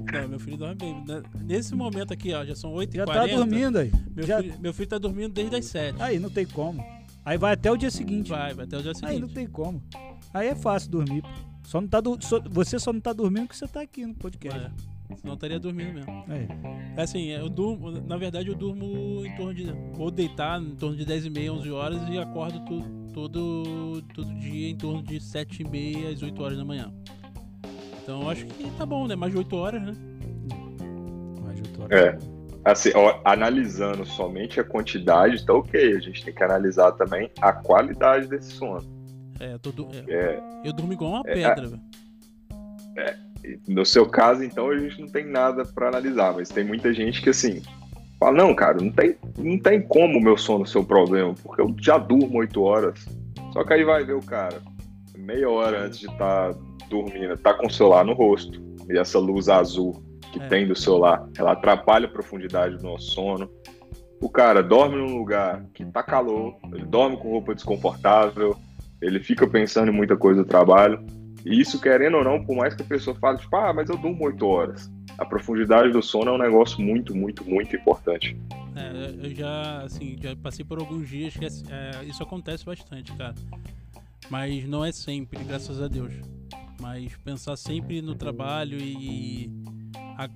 cara. Não, meu filho dorme bem. Na- Nesse momento aqui, ó, já são 8h40. Já tá dormindo aí. Meu, Já- filho, meu filho tá dormindo desde as 7 Aí não tem como. Aí vai até o dia seguinte. Vai, vai até o dia Aí não seguinte. tem como. Aí é fácil dormir. Só não tá du- só- você só não tá dormindo porque você tá aqui no podcast. É, senão eu estaria dormindo mesmo. Aí. É assim, eu durmo, na verdade eu durmo em torno de. Vou deitar em torno de 10 e meia, 11 horas e acordo to- todo, todo dia em torno de 7 e meia às 8 horas da manhã. Então eu acho que tá bom, né? Mais de 8 horas, né? Mas eu tô É. Assim, ó, analisando somente a quantidade, tá ok. A gente tem que analisar também a qualidade desse sono. É, eu, tô du- é, É, eu durmo igual uma É, pedra, velho. No seu caso, então, a gente não tem nada pra analisar, mas tem muita gente que, assim, fala: não, cara, não tem, não tem como o meu sono ser o problema, porque eu já durmo 8 horas. Só que aí vai ver o cara, meia hora antes de estar dormindo, tá com o celular no rosto, e essa luz azul que É. tem do celular, ela atrapalha a profundidade do nosso sono. O cara dorme num lugar que tá calor, ele dorme com roupa desconfortável, ele fica pensando em muita coisa do trabalho. E isso, querendo ou não, por mais que a pessoa fale, tipo, ah, mas eu durmo 8 horas. A profundidade do sono é um negócio muito, muito, muito importante. É, eu já, assim, já passei por alguns dias que é, isso acontece bastante, cara. Mas não é sempre, graças a Deus. Mas pensar sempre no trabalho e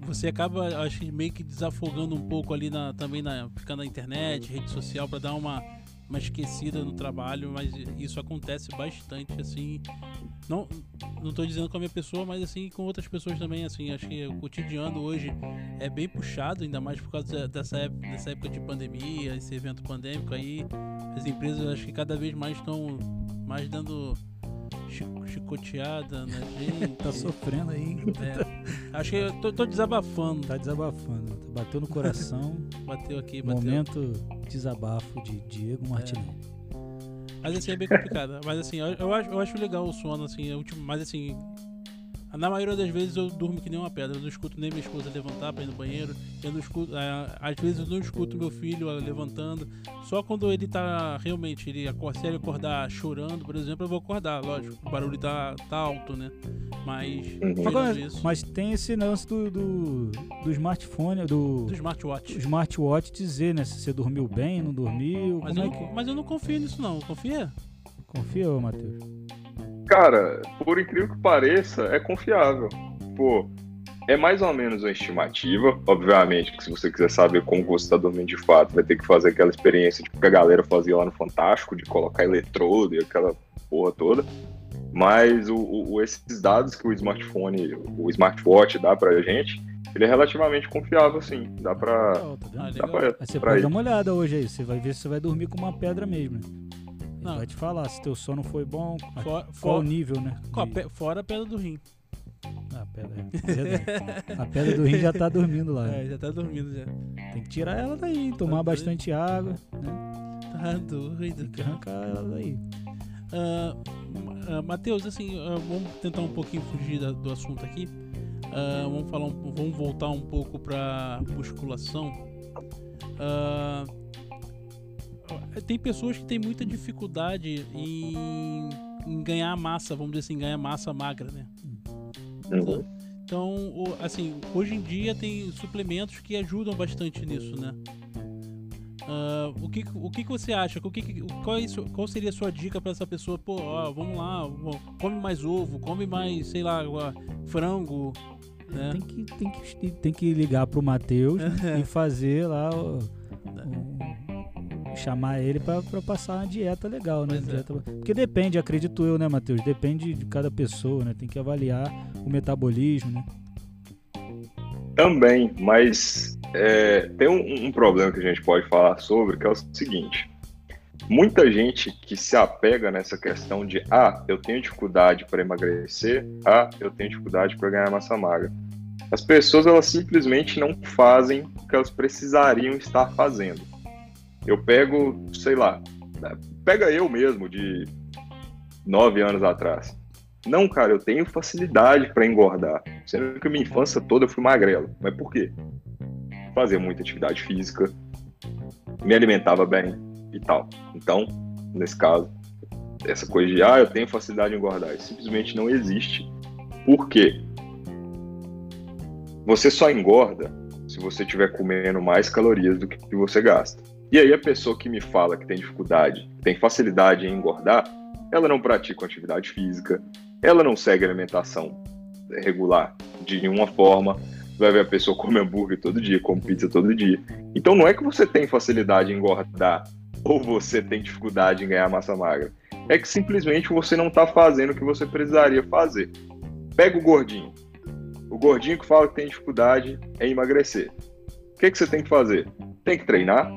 você acaba, acho meio que desafogando um pouco ali na, também na, ficando na internet, rede social para dar uma, uma esquecida no trabalho, mas isso acontece bastante, assim. Não, não tô dizendo com a minha pessoa, mas assim com outras pessoas também, assim, acho que o cotidiano hoje é bem puxado, ainda mais por causa dessa época, dessa época de pandemia, esse evento pandêmico aí. As empresas acho que cada vez mais estão mais dando chicoteada na gente. Tá sofrendo aí. É. Acho que eu tô, tô desabafando. Tá desabafando. Bateu no coração. Bateu aqui, bateu. Momento desabafo de Diego Martinelli. Mas assim, é bem complicado. Mas assim, eu, eu acho, eu acho legal o sono, assim, é o último, mas assim. Na maioria das vezes eu durmo que nem uma pedra. Eu não escuto nem minha esposa levantar pra ir no banheiro. Eu não escuto, é, às vezes eu não escuto meu filho levantando. Só quando ele tá realmente, ele acorda, se ele acordar chorando, por exemplo, eu vou acordar, lógico. O barulho tá, tá alto, né? Mas. Uhum. Mas, isso... mas, tem esse lance do, do, do smartphone, do, do smartwatch. smartwatch dizer, né? Se você dormiu bem, não dormiu. Mas, eu, é que... mas eu não confio nisso, não. Confia? Confia, Matheus? Cara, por incrível que pareça, é confiável. Pô, é mais ou menos uma estimativa. Obviamente que se você quiser saber como você está dormindo de fato, vai ter que fazer aquela experiência tipo, que a galera fazia lá no Fantástico, de colocar eletrodo e aquela porra toda. Mas o, o, esses dados que o smartphone, o smartwatch dá pra gente, ele é relativamente confiável, sim. Dá pra. Legal, tá ah, dá pra, você pra pode ir. dar uma olhada hoje aí, você vai ver se você vai dormir com uma pedra mesmo. Não. Vai te falar se teu sono foi bom, qual o nível, né? De... Fora a pedra do rim. Ah, a pedra, a pedra do rim já tá dormindo lá. É, já tá dormindo já. Tem que tirar ela daí, tomar tá bastante água, né? Tá doido. Tem que arrancar ela daí. Uh, uh, Matheus, assim, uh, vamos tentar um pouquinho fugir da, do assunto aqui. vamos falar, um, vamos voltar um pouco para musculação. Uh, tem pessoas que têm muita dificuldade em, em, ganhar massa, vamos dizer assim, ganhar massa magra, né? Uhum. Então, assim, hoje em dia tem suplementos que ajudam bastante nisso, né? Uh, o que, o que, você acha? O que, qual, é isso, qual seria a sua dica para essa pessoa? Pô, ó, vamos lá, come mais ovo, come mais, sei lá, frango. Né? Tem, que, tem, que, tem que ligar pro Matheus e fazer lá o, chamar ele para passar uma dieta legal, né? É. Dieta... Porque depende, acredito eu, né, Matheus? Depende de cada pessoa, né? Tem que avaliar o metabolismo, né? Também, mas é, tem um, um, problema que a gente pode falar sobre, que é o seguinte. Muita gente que se apega nessa questão de ah, eu tenho dificuldade para emagrecer, ah, eu tenho dificuldade para ganhar massa magra. As pessoas elas simplesmente não fazem o que elas precisariam estar fazendo. Eu pego, sei lá, pega eu mesmo de nove anos atrás. Não, cara, eu tenho facilidade para engordar. Sendo que minha infância toda eu fui magrelo. Mas por quê? Fazia muita atividade física, me alimentava bem e tal. Então, nesse caso, essa coisa de, ah, eu tenho facilidade em engordar, isso simplesmente não existe. Por quê? Você só engorda se você estiver comendo mais calorias do que você gasta. E aí a pessoa que me fala que tem dificuldade, tem facilidade em engordar, ela não pratica atividade física, ela não segue alimentação regular de nenhuma forma. Vai ver a pessoa come hambúrguer todo dia, come pizza todo dia. Então não é que você tem facilidade em engordar ou você tem dificuldade em ganhar massa magra. É que simplesmente você não está fazendo o que você precisaria fazer. Pega o gordinho. O gordinho que fala que tem dificuldade em emagrecer. O que, que você tem que fazer? Tem que treinar,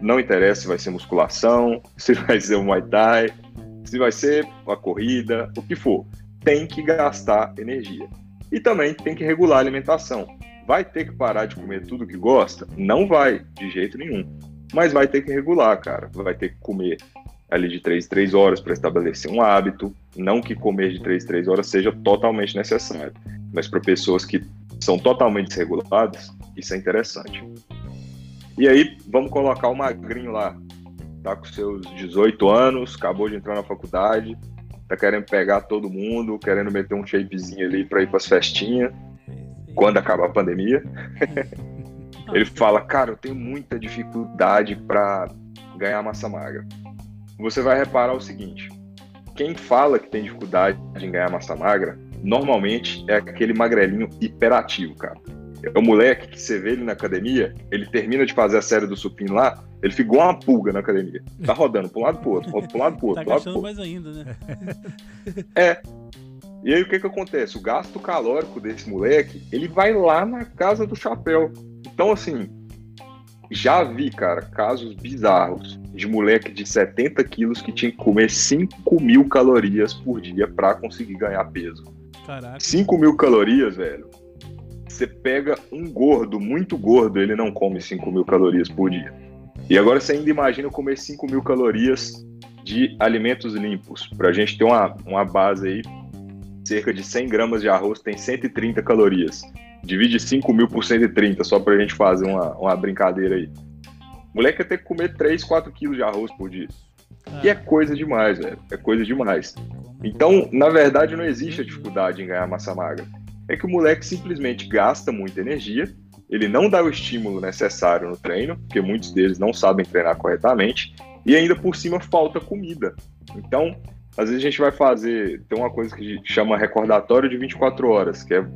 não interessa se vai ser musculação, se vai ser um Muay Thai, se vai ser uma corrida, o que for. Tem que gastar energia. E também tem que regular a alimentação. Vai ter que parar de comer tudo que gosta? Não vai, de jeito nenhum. Mas vai ter que regular, cara. Vai ter que comer ali de 3 3 horas para estabelecer um hábito. Não que comer de 3 3 horas seja totalmente necessário. Mas para pessoas que são totalmente desreguladas, isso é interessante. E aí, vamos colocar o magrinho lá. Tá com seus 18 anos, acabou de entrar na faculdade, tá querendo pegar todo mundo, querendo meter um shapezinho ali para ir para as festinhas, quando acabar a pandemia. Ele fala: Cara, eu tenho muita dificuldade para ganhar massa magra. Você vai reparar o seguinte: quem fala que tem dificuldade em ganhar massa magra, normalmente é aquele magrelinho hiperativo, cara é o moleque que você vê ele na academia, ele termina de fazer a série do supino lá, ele ficou uma pulga na academia. Tá rodando um lado pro outro, pra um lado pro outro. tá gastando mais ainda, né? É. E aí o que que acontece? O gasto calórico desse moleque, ele vai lá na casa do chapéu. Então, assim, já vi, cara, casos bizarros de moleque de 70 quilos que tinha que comer 5 mil calorias por dia para conseguir ganhar peso. Caraca. 5 mil calorias, velho você pega um gordo, muito gordo, ele não come 5 mil calorias por dia. E agora você ainda imagina comer 5 mil calorias de alimentos limpos. Para a gente ter uma, uma base aí, cerca de 100 gramas de arroz tem 130 calorias. Divide 5 mil por 130, só pra gente fazer uma, uma brincadeira aí. O moleque ia ter que comer 3, 4 quilos de arroz por dia. E é coisa demais, velho. É coisa demais. Então, na verdade, não existe a dificuldade em ganhar massa magra. É que o moleque simplesmente gasta muita energia, ele não dá o estímulo necessário no treino, porque muitos deles não sabem treinar corretamente, e ainda por cima falta comida. Então, às vezes a gente vai fazer, tem uma coisa que chama recordatório de 24 horas, que é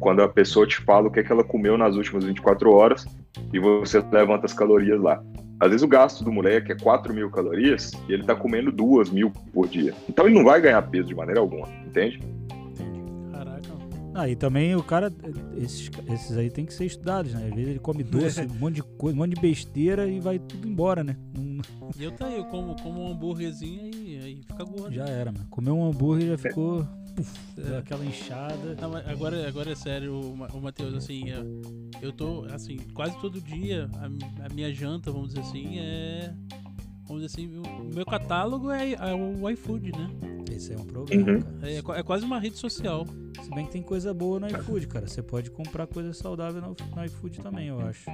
quando a pessoa te fala o que, é que ela comeu nas últimas 24 horas e você levanta as calorias lá. Às vezes o gasto do moleque é 4 mil calorias e ele tá comendo 2 mil por dia. Então ele não vai ganhar peso de maneira alguma, entende? Ah, e também o cara, esses, esses aí tem que ser estudados, né? Às vezes ele come doce, um monte de coisa, um monte de besteira e vai tudo embora, né? Não- eu tá aí, eu como, como um hambúrguerzinho e aí fica gordo. já era, mano. Comeu um hambúrguer já ficou. Puf, É. aquela inchada. Não, agora, agora é sério, o Matheus, assim, é, eu tô, assim, quase todo dia, a, a minha janta, vamos dizer assim, é. Vamos dizer assim, o meu catálogo é, é o iFood, né? Esse é um problema, Uhum. cara. É, qua- é quase uma rede social. Se bem que tem coisa boa no iFood, cara. Você pode comprar coisa saudável no, no iFood também, eu acho.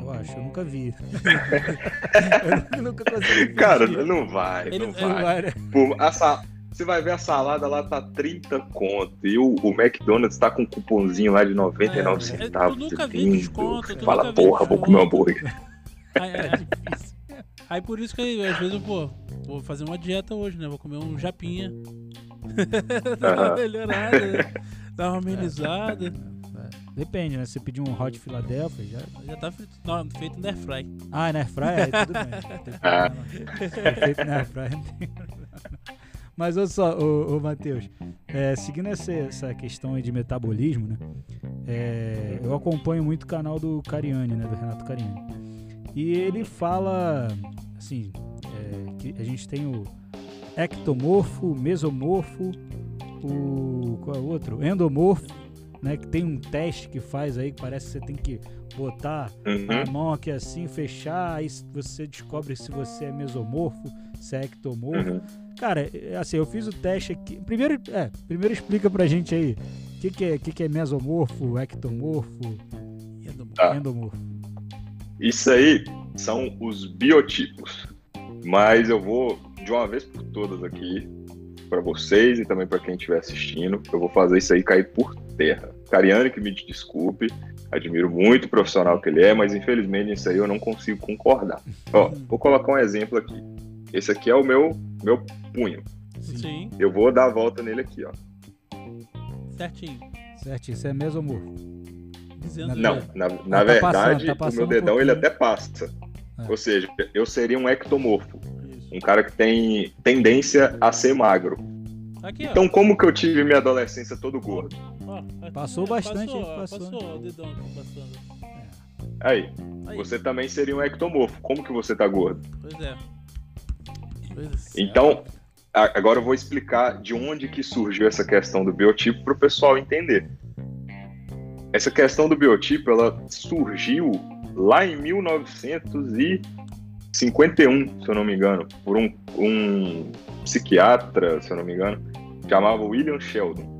Eu acho, eu nunca vi. eu nunca consegui Cara, não vai, Ele- não vai. vai, né? Pô, a Você vai ver a salada lá tá 30 conto. E o, o McDonald's tá com um cupomzinho lá de 99 É, centavos. tu nunca 20. desconto, Fala, porra, vou desconto." comer um hambúrguer. Aí, aí- aí por isso que às vezes eu, pô, vou fazer uma dieta hoje, né? Vou comer um japinha. Dá uma melhorada, né? Dá uma amenizada. É, Depende, né? Se você pedir um Hot Philadelphia, já. Já tá frito, não, feito no air fry. Ah, na Airfryer, aí tudo bem. Ah. feito na. Mas olha só, ô, ô Matheus, é, seguindo essa, essa questão aí de metabolismo, né? é, eu acompanho muito o canal do Cariani, né? Do Renato Cariani. E ele fala, assim, é, que a gente tem o ectomorfo, mesomorfo, o. qual é o outro? Endomorfo, né? Que tem um teste que faz aí que parece que você tem que botar a Uhum. mão aqui assim, fechar, aí você descobre se você é mesomorfo, se é ectomorfo. Uhum. Cara, é, assim, eu fiz o teste aqui. Primeiro, é, primeiro explica pra gente aí o que, que, é, que, que é mesomorfo, ectomorfo, E é do- Tá. endomorfo. Isso aí são os biotipos. Mas eu vou, de uma vez por todas aqui, para vocês e também para quem estiver assistindo, eu vou fazer isso aí cair por terra. Cariani, que me desculpe, admiro muito o profissional que ele é, mas infelizmente isso aí eu não consigo concordar. Ó, vou colocar um exemplo aqui. Esse aqui é o meu, meu punho. Sim, Eu vou dar a volta nele aqui, ó. certinho. Certo, isso é mesomorfo. Dizendo Não, na, na tá verdade, passando, tá o passando meu um dedão ele pouquinho. até passa. É. Ou seja, eu seria um ectomorfo. Isso. Um cara que tem tendência a ser magro. Aqui, ó. Então, como que eu tive minha adolescência todo gordo? Ó, aqui, Passou bastante, Passou, Passou. passou, o dedão aqui passando. Aí, Aí, você também seria um ectomorfo. Como que você tá gordo? Pois é. Pois é. Então, agora eu vou explicar de onde que surgiu essa questão do biotipo para o pessoal entender. Essa questão do biotipo, ela surgiu lá em 1951, se eu não me engano, por um, um psiquiatra, se eu não me engano, chamava William Sheldon.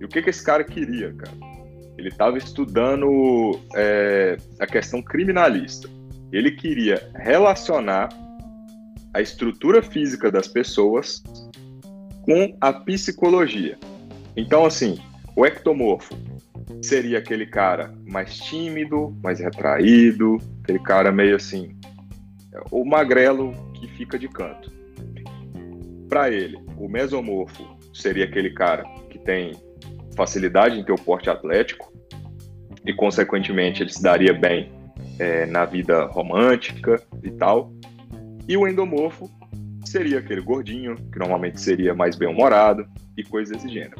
E o que que esse cara queria, cara? Ele estava estudando é, a questão criminalista. Ele queria relacionar a estrutura física das pessoas com a psicologia. Então, assim, o ectomorfo seria aquele cara mais tímido, mais retraído, aquele cara meio assim, o magrelo que fica de canto. Para ele, o mesomorfo seria aquele cara que tem facilidade em ter o porte atlético e, consequentemente, ele se daria bem é, na vida romântica e tal. E o endomorfo seria aquele gordinho, que normalmente seria mais bem-humorado e coisas desse gênero.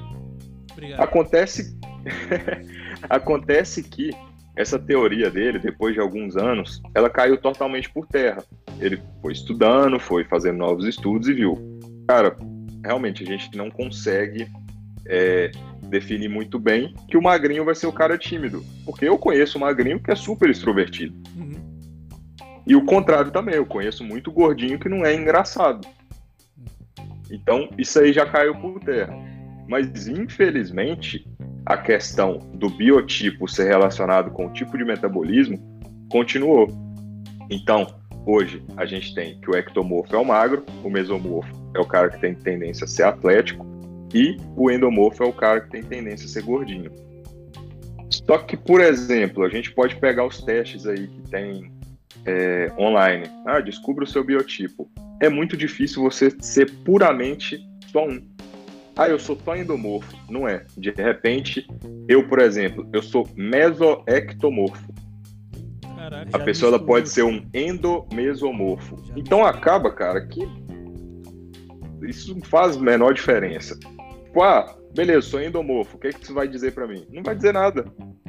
Obrigado. Acontece, acontece que essa teoria dele, depois de alguns anos, ela caiu totalmente por terra. Ele foi estudando, foi fazendo novos estudos e viu, cara, realmente a gente não consegue é, definir muito bem que o magrinho vai ser o cara tímido, porque eu conheço um magrinho que é super extrovertido. Uhum. E o contrário também, eu conheço muito gordinho que não é engraçado. Então, isso aí já caiu por terra. Mas, infelizmente, a questão do biotipo ser relacionado com o tipo de metabolismo continuou. Então, hoje, a gente tem que o ectomorfo é o magro, o mesomorfo é o cara que tem tendência a ser atlético, e o endomorfo é o cara que tem tendência a ser gordinho. Só que, por exemplo, a gente pode pegar os testes aí que tem é, online. Ah, descubra o seu biotipo. É muito difícil você ser puramente só um. Ah, eu sou só endomorfo. Não é. De repente, eu, por exemplo, eu sou mesoectomorfo. Caraca. A pessoa ela pode ser um endomesomorfo. Então acaba, cara, que isso não faz a menor diferença. Tipo, ah, beleza, sou endomorfo, o que, é que você vai dizer para mim? Não vai dizer nada.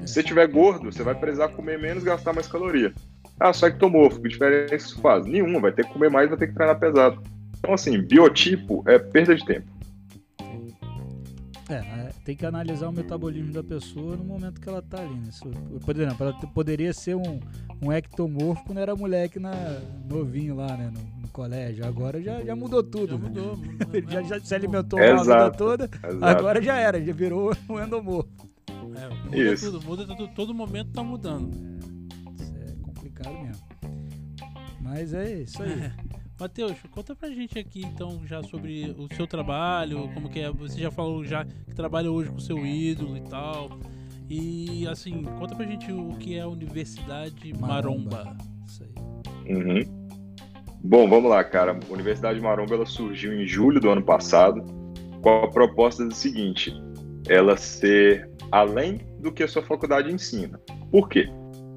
Se você tiver gordo, você vai precisar comer menos gastar mais caloria. Ah, só ectomorfo, que diferença isso faz? Nenhuma, vai ter que comer mais, vai ter que treinar pesado. Então, assim, biotipo é perda de tempo. É, tem que analisar o metabolismo da pessoa no momento que ela tá ali, né? Por exemplo, ela poderia ser um, um ectomorfo quando era moleque na, novinho lá, né? No, no colégio. Agora já, já mudou tudo. Já mudou. mudou Ele já, já se alimentou a vida toda. exato. Agora já era, já virou um endomorfo. É, muda Isso. tudo, muda tudo, todo momento tá mudando. Isso é complicado mesmo. Mas é isso aí. Matheus, conta pra gente aqui então já sobre o seu trabalho, como que é, você já falou já que trabalha hoje com o seu ídolo e tal. E assim, conta pra gente o que é a Universidade Maromba. Isso aí. Uhum. Bom, vamos lá, cara. A Universidade Maromba ela surgiu em julho do ano passado com a proposta do seguinte: ela ser além do que a sua faculdade ensina. Por quê?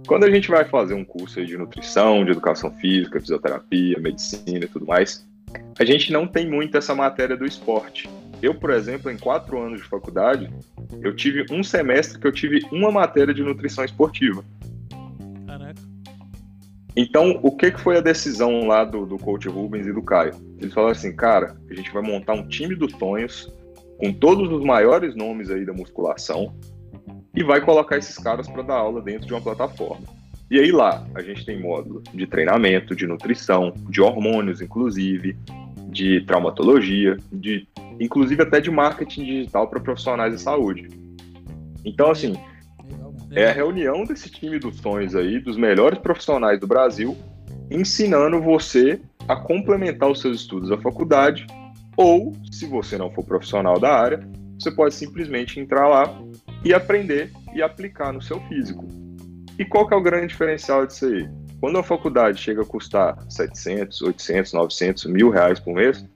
Quando a gente vai fazer um curso de nutrição, de educação física, fisioterapia, medicina e tudo mais, a gente não tem muito essa matéria do esporte. Eu, por exemplo, em quatro anos de faculdade, eu tive um semestre que eu tive uma matéria de nutrição esportiva. Caraca. Então, o que, que foi a decisão lá do, do coach Rubens e do Caio? Eles falaram assim, cara, a gente vai montar um time dos sonhos com todos os maiores nomes aí da musculação e vai colocar esses caras para dar aula dentro de uma plataforma. E aí lá, a gente tem módulo de treinamento, de nutrição, de hormônios, inclusive, de traumatologia, de inclusive até de marketing digital para profissionais de saúde. Então, assim, é a reunião desse time dos sonhos aí, dos melhores profissionais do Brasil, ensinando você a complementar os seus estudos da faculdade, ou, se você não for profissional da área, você pode simplesmente entrar lá e aprender e aplicar no seu físico. E qual que é o grande diferencial disso aí? Quando a faculdade chega a custar 700, 800, 900, mil reais por mês,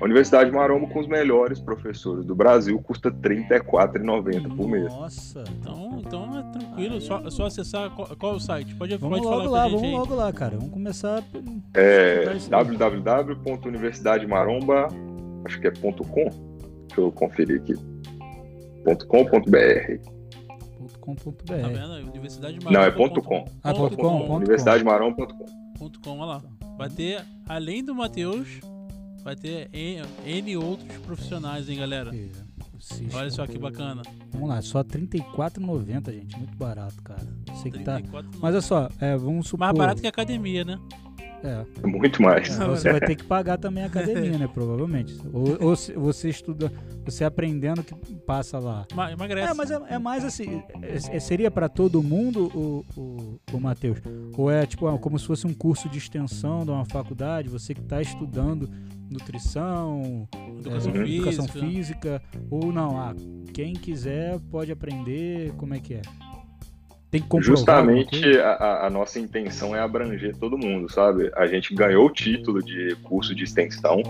a Universidade Maromba, com os melhores professores do Brasil, custa R$ 34,90 por mês. Nossa. Então, então é tranquilo, só, só acessar qual, qual é o site. Pode, Vamos pode logo falar lá, vamos aí. logo lá, cara. Vamos começar. É www.universidademaromba, acho que é ponto .com. Deixa eu conferir aqui. Ponto .com.br. .com.br. Tá vendo? Universidade Não, é ponto .com. Ah, ponto com, ponto com. Com, olha lá. Vai ter, além do Matheus, vai ter N, N outros profissionais, hein, galera? Olha só que bacana. Vamos lá, só R$ 34,90, gente. Muito barato, cara. Sei que tá. 34 Mas olha só, é, vamos supor. Mais barato que a academia, né? É, Muito mais. é, você vai ter que pagar também a academia, né? Provavelmente. Ou, ou se você estuda, você aprendendo que passa lá. Ma- Emagrece. É, mas é, é mais assim. é- é- seria pra todo mundo o, o, o Matheus? Ou é tipo é como se fosse um curso de extensão de uma faculdade, você que tá estudando nutrição, Educação é, física. educação física, ou não? Ah, quem quiser pode aprender, como é que é? Tem que comprovar Justamente a, a- nossa intenção é abranger todo mundo, sabe? A gente ganhou o título de curso de extensão,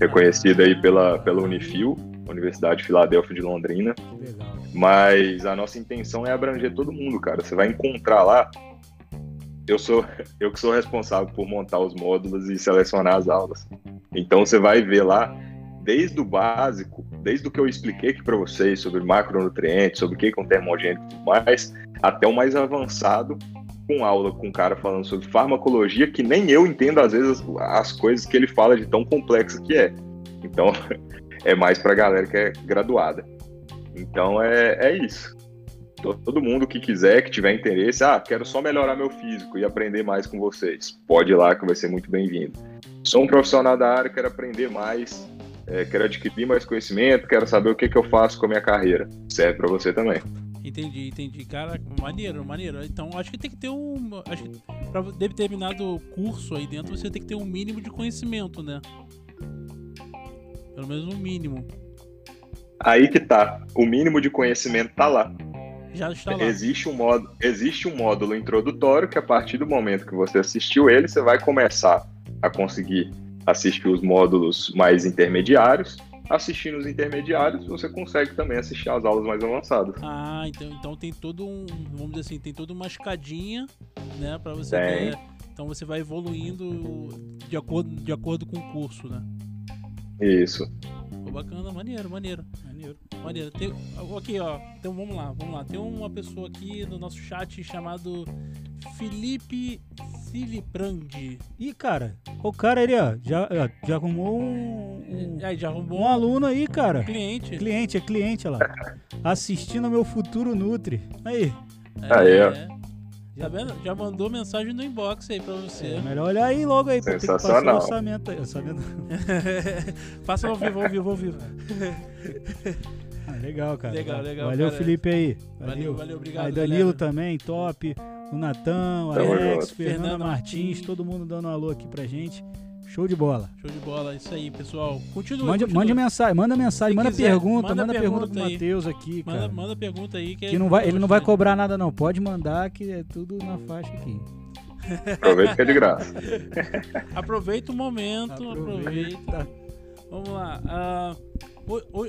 reconhecido aí pela, pela Unifil, Universidade de Filadélfia de Londrina. legal. Mas a nossa intenção é abranger todo mundo, cara. Você vai encontrar lá. Eu sou eu que sou responsável por montar os módulos e selecionar as aulas. Então você vai ver lá desde o básico, desde o que eu expliquei aqui para vocês sobre macronutrientes, sobre o que é um termogênico e tudo mais, até o mais avançado com aula com um cara falando sobre farmacologia que nem eu entendo às vezes as, as coisas que ele fala de tão complexa que é. Então é mais para galera que é graduada. Então é, é isso. To- Todo mundo que quiser, que tiver interesse, ah, quero só melhorar meu físico e aprender mais com vocês. Pode ir lá que vai ser muito bem-vindo. Sou um profissional da área, quero aprender mais é, quero adquirir mais conhecimento, quero saber o que, que eu faço com a minha carreira. Serve para você também. Entendi, entendi. Cara, maneiro, maneiro. Então, acho que tem que ter um. Acho que pra determinado curso aí dentro, você tem que ter um mínimo de conhecimento, né? Pelo menos um mínimo. Aí que tá. O mínimo de conhecimento tá lá. Já está lá. Existe um, módulo, existe um módulo introdutório que, a partir do momento que você assistiu ele, você vai começar a conseguir assistir os módulos mais intermediários. Assistindo os intermediários, você consegue também assistir às aulas mais avançadas. Ah, então, então tem todo um. Vamos dizer assim, tem toda uma escadinha, né? Pra você Tem. ter- Então você vai evoluindo de acordo, de acordo com o curso, né? Isso. Pô, bacana, maneiro, maneiro. Maneiro. Maneiro. Tem, aqui, ó. Então vamos lá, vamos lá. Tem uma pessoa aqui no nosso chat chamado Felipe Siliprandi. Ih, cara, o cara ali, ó, já, ó, já arrumou um, um, Aí já arrumou um aluno aí, cara. cliente. Cliente, é cliente, olha lá. Assistindo ao meu futuro Nutri. Aí. Aí, ó. É. Tá vendo? Já mandou mensagem no inbox aí pra você. É melhor olhar aí logo aí, pra ter que passar o orçamento aí. Orçamento. Passa ao vivo, ao vivo, ao vivo. Ah, legal, cara. Legal, legal, Valeu, cara. Felipe aí. Valeu, valeu, obrigado. Aí, Danilo galera. também, top. O Natão, Tamo Alex, Fernanda Martins, todo mundo dando um alô aqui pra gente. Show de bola. Show de bola, isso aí, pessoal. Continua. Mande, continua. mande mensagem, manda mensagem, Se manda quiser, pergunta, manda manda, pergunta, pergunta pro. Matheus aqui, cara. Manda, manda pergunta aí. Que, que não vai, ele não vai cobrar. nada não, pode mandar que é tudo na faixa aqui. Aproveita que é de graça. Aproveita o momento, aproveita. Aproveita. Vamos lá. ah,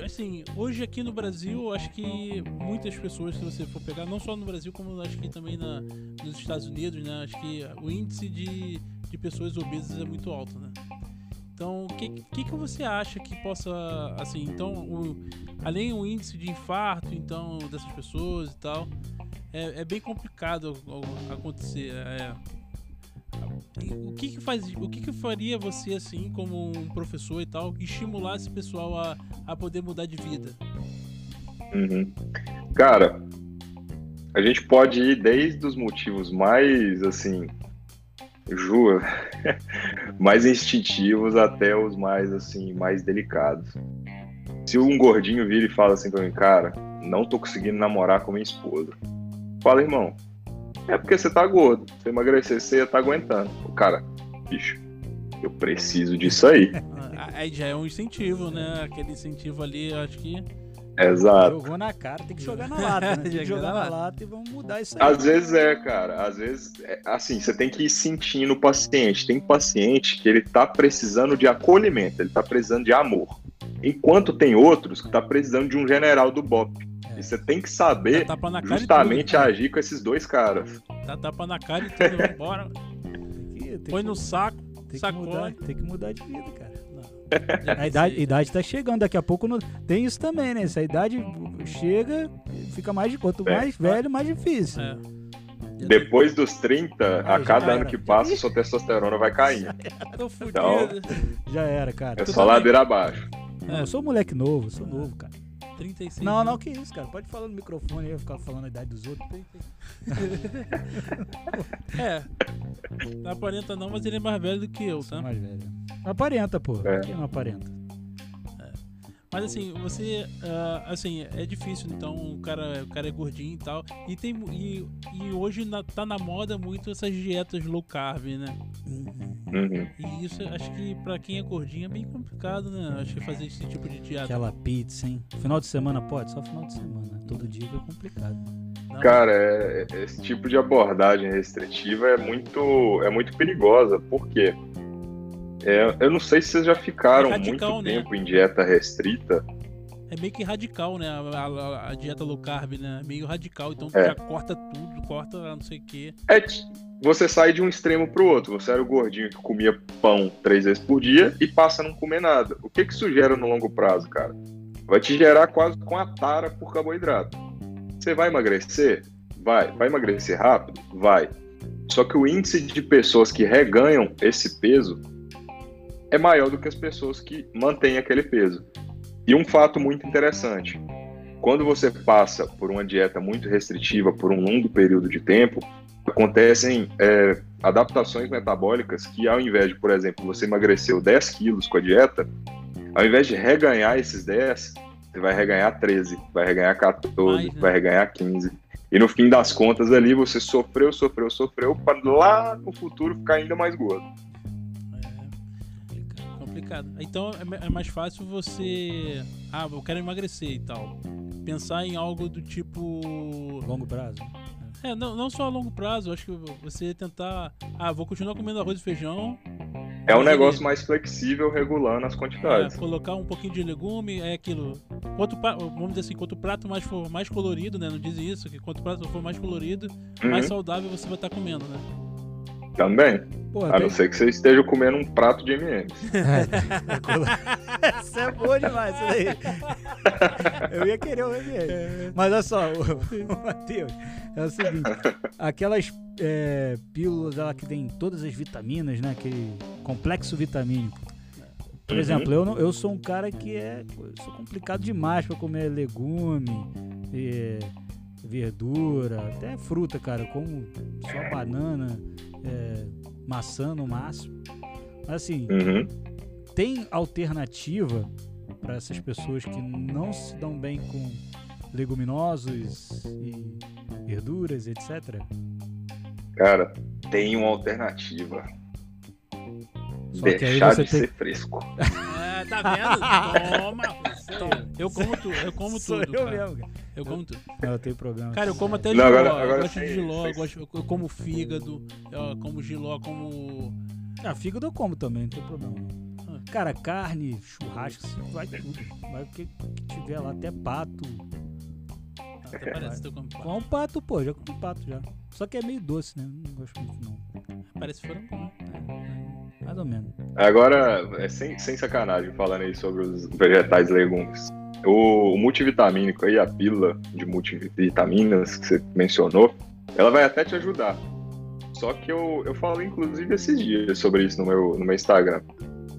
assim, hoje aqui no Brasil, acho que muitas pessoas, se você for pegar, não só no Brasil, como acho que também na, nos Estados Unidos, né? Acho que o índice de, de pessoas obesas é muito alto, né? Então, o que, que, que você acha que possa, assim, então, o, além do índice de infarto, então, dessas pessoas e tal, é, é bem complicado o- acontecer. é. O que que faz, o que que faria você assim como um professor e tal estimular esse pessoal a, a poder mudar de vida? Uhum. Cara, a gente pode ir desde os motivos mais, assim, Ju, mais instintivos até os mais, assim, mais delicados. Se um gordinho vira e fala assim pra mim, cara, não tô conseguindo namorar com minha esposa. Fala, irmão, é porque você tá gordo. Se emagrecer, você ia tá aguentando. O cara, bicho, eu preciso disso aí. Aí já é um incentivo, né? Aquele incentivo ali, eu acho que Exato. Jogou na cara, tem que jogar na lata, né? Tem que jogar na lata e vamos mudar isso aí. Às vezes é, cara. Às vezes, é, assim, você tem que ir sentindo o paciente. Tem paciente que ele tá precisando de acolhimento, ele tá precisando de amor. Enquanto tem outros que tá precisando de um general do BOP. É. E você tem que saber e justamente tudo, agir com esses dois caras. Dá tapa na cara e tudo, bora. Põe no saco, tem que mudar, tem que mudar de vida, cara. A idade, a idade tá chegando, daqui a pouco não- tem isso também, né? Se a idade chega, fica mais. Quanto É. mais velho, mais difícil. É. Depois dos 30, a cada ano que passa, sua testosterona vai caindo. Tô fudido. Então- Já era, cara. É Tu só também? ladeira abaixo. Eu sou moleque novo, eu sou novo, cara. 36 Não, não, que isso, cara. Pode falar no microfone aí, eu ficar falando a idade dos outros. É. Não aparenta não, mas ele é mais velho do que eu, tá? mais velho. Aparenta, pô. É. Quem não aparenta? Mas assim, você. ah, assim, é difícil, então o cara, o cara é gordinho e tal. E tem. E, e hoje na- tá na moda muito essas dietas low carb, né? Uhum. E isso acho que pra quem é gordinho é bem complicado, né? Acho que fazer esse tipo de dieta. Aquela pizza, hein? Final de semana pode? Só final de semana. Todo dia é complicado. Não, Cara, é- é- esse tipo de abordagem restritiva é muito, é muito perigosa. Por quê? É, eu não sei se vocês já ficaram É radical, muito né? tempo em dieta restrita. É meio que radical, né? A, a- a dieta low carb, né? Meio radical. Então É. já corta tudo, corta não sei o quê. É, você sai de um extremo pro outro. Você era o gordinho que comia pão três vezes por dia e passa a não comer nada. O que, que isso gera no longo prazo, cara? Vai te gerar quase com a tara por carboidrato. Você vai emagrecer? Vai. Vai emagrecer rápido? Vai. Só que o índice de pessoas que reganham esse peso é maior do que as pessoas que mantêm aquele peso. E um fato muito interessante: quando você passa por uma dieta muito restritiva por um longo período de tempo, acontecem é, adaptações metabólicas que, ao invés de, por exemplo, você emagreceu 10 quilos com a dieta, Ao invés de reganhar esses 10, você vai reganhar 13, vai reganhar 14, Mais, né? vai reganhar 15. E no fim das contas ali, você sofreu, sofreu, sofreu, para lá no futuro ficar ainda mais gordo. É complicado. Então é é mais fácil você. Ah, eu quero emagrecer e tal. Pensar em algo do tipo. Longo prazo. É, não, não só a longo prazo, acho que você tentar. Ah, vou continuar comendo arroz e feijão. É um ele- negócio mais flexível, regulando as É, quantidades. colocar um pouquinho de legume, é aquilo. Quanto, vamos dizer assim, quanto o prato mais for mais colorido, né? Não dizem isso, que quanto o prato for mais colorido, mais Uhum, saudável você vai estar comendo, né? Também. Pô, A tem- não ser que você esteja comendo um prato de M&M's. Essa é boa demais, isso daí. Eu ia querer o ML. Mas olha só, o, Matheus, é o seguinte: aquelas é, pílulas lá que tem todas as vitaminas, né? Aquele complexo vitamínico. Por Uhum. exemplo, eu, não- eu sou um cara que é. eu sou complicado demais pra comer legume, é, verdura, até fruta, cara. Como só banana, é, maçã no máximo. Mas assim, Uhum. tem alternativa para essas pessoas que não se dão bem com leguminosos e verduras, etc. Cara, tem uma alternativa. Só que aí Deixar você de tem- ser fresco. É, tá vendo? Toma! Toma. Eu como tudo, eu como Sou tudo. eu cara. mesmo. cara. Eu como tudo. Não, eu tenho problema. Cara, eu como até giló. agora- eu agora gosto de sem- giló, eu, gosto, eu como fígado, eu como giló, como. Ah, fígado eu como também, não tem problema. Ah. Cara, carne, churrasco, assim, vai tudo. Vai o que, que tiver lá, até pato. Até parece que eu como pato. Com um pato, pô, já comi pato já. Só que é meio doce, né? Não gosto muito, não. Parece frango, né? Mais ou menos. Agora, é sem, sem sacanagem, falando aí sobre os vegetais e legumes. O, o multivitamínico aí, a pílula de multivitaminas que você mencionou, ela vai até te ajudar. Só que eu, eu falei, inclusive, esses dias sobre isso no meu, no meu Instagram.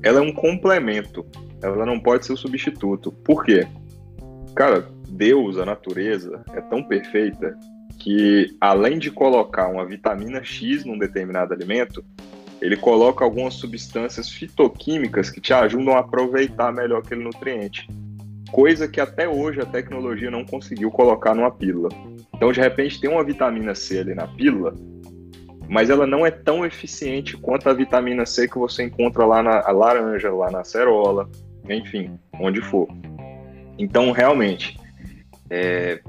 Ela é um complemento. Ela não pode ser o substituto. Por quê? Cara, Deus, a natureza, é tão perfeita que, além de colocar uma vitamina X num determinado alimento, ele coloca algumas substâncias fitoquímicas que te ajudam a aproveitar melhor aquele nutriente. Coisa que até hoje a tecnologia não conseguiu colocar numa pílula. Então, de repente, tem uma vitamina C ali na pílula, mas ela não é tão eficiente quanto a vitamina C que você encontra lá na laranja, lá na cerola, enfim, onde for. Então, realmente, é,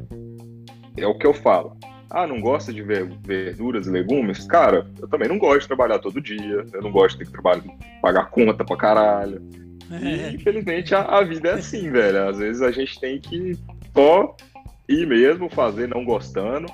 é o que eu falo. Ah, não gosta de ver verduras e legumes? Cara, eu também não gosto de trabalhar todo dia. Eu não gosto de ter que trabalhar, pagar conta pra caralho. E, infelizmente, a, a vida é assim, velho. Às vezes a gente tem que só ir mesmo, fazer não gostando.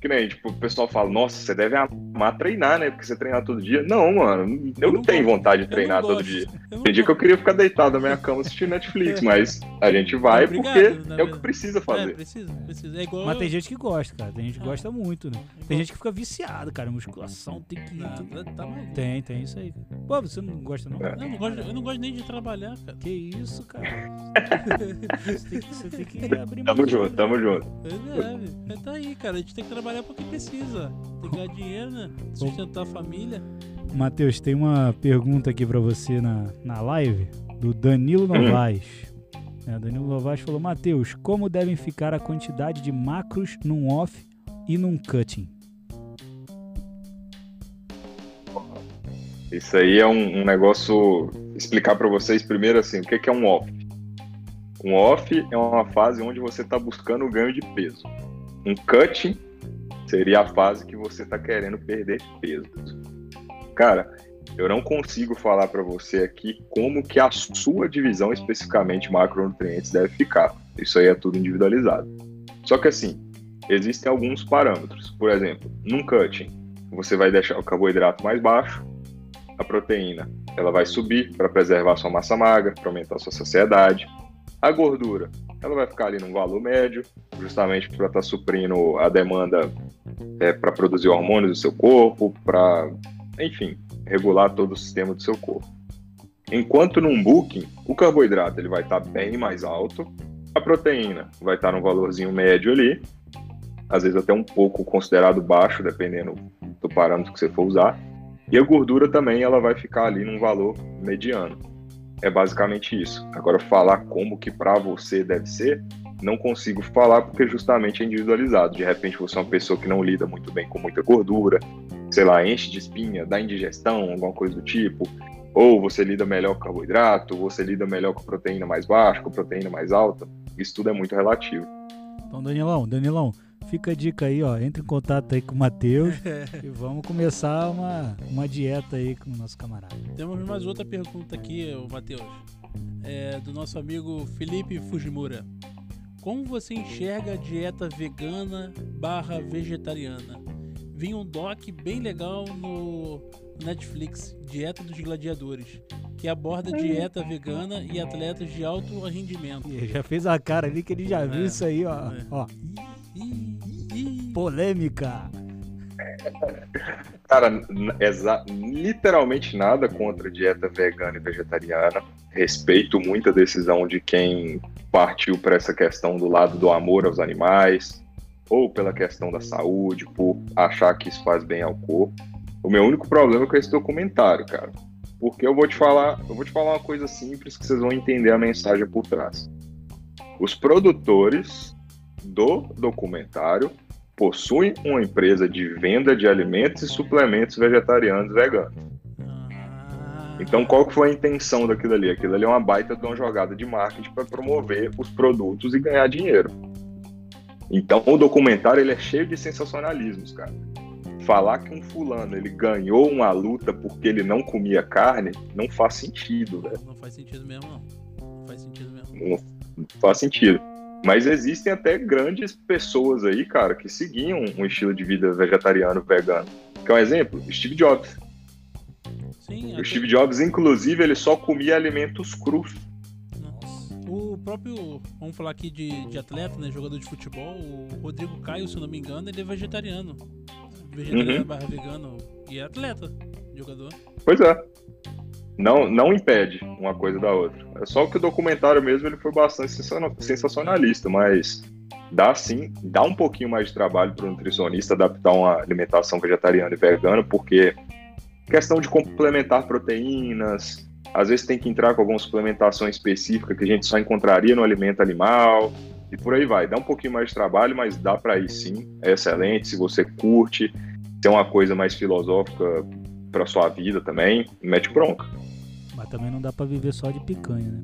Que nem, tipo, o pessoal fala, nossa, você deve amar treinar, né? Porque você treinar todo dia. Não, mano, eu, Eu não não tenho gosto. vontade de não treinar todo dia. Eu não Tem dia que eu queria ficar deitado na minha cama assistindo Netflix, mas a gente vai Obrigado, porque na é o que precisa É, fazer. precisa, precisa. É igual. Mas tem gente que gosta, cara. Tem gente que Ah. gosta muito, né? igual- Tem gente que fica viciado, cara. Musculação tem que. Não, tá, tá. Tem, tem isso aí. Pô, você não gosta, não? É. Eu não, gosto, eu não gosto nem de trabalhar, cara. Que isso, cara? você, tem que, você tem que abrir Tamo junto, tamo junto. É, velho. É, tá aí, cara. A gente tem que trabalhar porque precisa. Tem que ganhar dinheiro, né? Sustentar a família. Matheus, tem uma pergunta aqui pra você na, na live do Danilo Novaes. É, Danilo Novaes falou: Matheus, como devem ficar a quantidade de macros num off e num cutting? Isso aí é um, um negócio. Explicar para vocês primeiro assim, o que que é um off? Um off é uma fase onde você está buscando o ganho de peso. Um cutting seria a fase que você está querendo perder peso. Cara, eu não consigo falar para você aqui como que a sua divisão especificamente macronutrientes deve ficar. Isso aí é tudo individualizado. Só que assim, existem alguns parâmetros. Por exemplo, num cutting, você vai deixar o carboidrato mais baixo, a proteína ela vai subir para preservar sua massa magra, para aumentar sua saciedade. A gordura ela vai ficar ali num valor médio, justamente para estar suprindo a demanda é, para produzir hormônios do seu corpo, para, enfim, regular todo o sistema do seu corpo. Enquanto num booking, o carboidrato ele vai estar bem mais alto, a proteína vai estar num valorzinho médio ali, às vezes até um pouco considerado baixo, dependendo do parâmetro que você for usar. E a gordura também ela vai ficar ali num valor mediano. é basicamente isso. Agora, falar como que para você deve ser, não consigo falar porque justamente é individualizado. De repente, você é uma pessoa que não lida muito bem com muita gordura, sei lá, enche de espinha, dá indigestão, alguma coisa do tipo. Ou você lida melhor com carboidrato, você lida melhor com proteína mais baixa, com proteína mais alta. Isso tudo é muito relativo. Então, Danilão, Danilão, fica a dica aí, ó. Entre em contato aí com o Matheus e vamos começar uma, uma dieta aí com o nosso camarada. Temos mais outra pergunta aqui, Matheus. É, do nosso amigo Felipe Fujimura. Como você enxerga a dieta vegana barra vegetariana? Vi um doc bem legal no Netflix, Dieta dos Gladiadores, que aborda dieta vegana e atletas de alto rendimento. Ele já fez a cara ali que ele já viu É, isso aí, ó. é. ó. Polêmica. Cara, literalmente nada contra a dieta vegana e vegetariana. Respeito muito a decisão de quem partiu para essa questão do lado do amor aos animais, ou pela questão da saúde, por achar que isso faz bem ao corpo. O meu único problema é com esse documentário, cara. Porque eu vou te falar, eu vou te falar uma coisa simples que vocês vão entender a mensagem por trás. Os produtores do documentário possuem uma empresa de venda de alimentos e suplementos vegetarianos e veganos. Ah, Então, qual que foi a intenção daquilo ali? Aquilo ali é uma baita de uma jogada de marketing para promover os produtos e ganhar dinheiro. Então, o documentário ele é cheio de sensacionalismos, cara. Falar que um fulano ele ganhou uma luta porque ele não comia carne não faz sentido, velho. Não faz sentido mesmo, não. Não faz sentido mesmo. Não faz sentido. Mas existem até grandes pessoas aí, cara, que seguiam um estilo de vida vegetariano, vegano. Quer um exemplo? Steve Jobs. Sim, O Steve Jobs, inclusive, ele só comia alimentos crus. Nossa. O próprio, vamos falar aqui de, de atleta, né? Jogador de futebol, o Rodrigo Caio, se eu não me engano, ele é vegetariano. Vegetariano Uhum. barra vegano. E é atleta, jogador. Pois é. Não, não impede uma coisa da outra. É só que o documentário mesmo ele foi bastante sensa- sensacionalista, mas dá sim, dá um pouquinho mais de trabalho para o nutricionista adaptar uma alimentação vegetariana e vegana, porque questão de complementar proteínas, às vezes tem que entrar com alguma suplementação específica que a gente só encontraria no alimento animal e por aí vai. Dá um pouquinho mais de trabalho, mas dá para ir sim. É excelente se você curte, se é uma coisa mais filosófica para sua vida também, mete bronca. Também não dá pra viver só de picanha, né?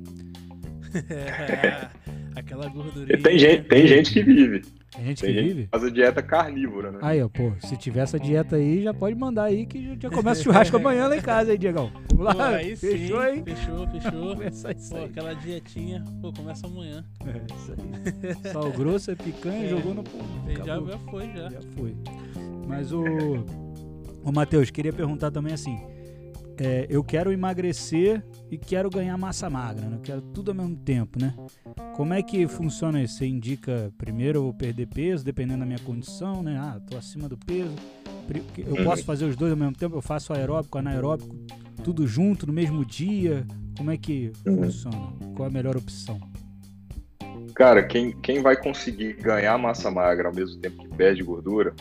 Aquela gordurinha. Tem gente, tem gente que vive. Tem gente Tem que gente vive. faz a dieta carnívora, né? Aí, ó, pô, se tiver essa dieta aí, já pode mandar aí que já começa o churrasco amanhã lá em casa, hein, Diegão? Vamos Pô, lá, aí fechou, sim, hein? Fechou, fechou. Começar isso Pô, aí. aquela dietinha, pô, começa amanhã. É, isso aí. Sal grosso é picanha, É. jogou no pão. Já, já foi, já. Já foi. Mas o. Ô, Matheus, queria perguntar também assim. É, eu quero emagrecer e quero ganhar massa magra, né? Eu quero tudo ao mesmo tempo, né? Como é que funciona isso? Você indica primeiro eu vou perder peso, dependendo da minha condição, né? Ah, tô acima do peso. Eu Uhum. posso fazer os dois ao mesmo tempo? Eu faço aeróbico, anaeróbico, tudo junto no mesmo dia? Como é que Uhum. funciona? Qual é a melhor opção? Cara, quem, quem vai conseguir ganhar massa magra ao mesmo tempo que perde gordura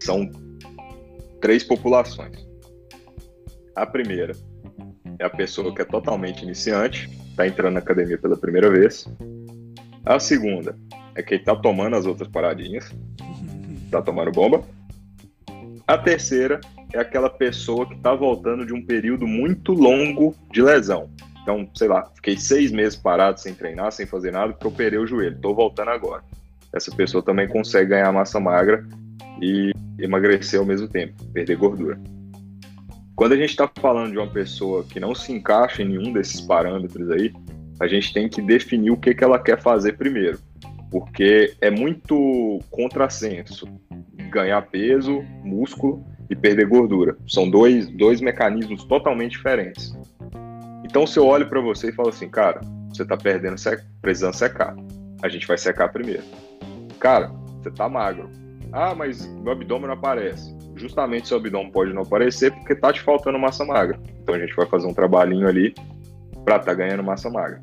são três populações. A primeira é a pessoa que é totalmente iniciante, está entrando na academia pela primeira vez. A segunda é quem está tomando as outras paradinhas, está tomando bomba. A terceira é aquela pessoa que está voltando de um período muito longo de lesão. Então, sei lá, fiquei seis meses parado sem treinar, sem fazer nada, porque operei o joelho. Estou voltando agora. Essa pessoa também consegue ganhar massa magra e emagrecer ao mesmo tempo, perder gordura. Quando a gente está falando de uma pessoa que não se encaixa em nenhum desses parâmetros aí, a gente tem que definir o que, que ela quer fazer primeiro. Porque é muito contrassenso ganhar peso, músculo e perder gordura. São dois, dois mecanismos totalmente diferentes. Então, se eu olho para você e falo assim, cara, você tá perdendo, precisando secar. A gente vai secar primeiro. Cara, você tá magro. Ah, mas meu abdômen não aparece. Justamente seu abdômen pode não aparecer porque tá te faltando massa magra. Então a gente vai fazer um trabalhinho ali para tá ganhando massa magra.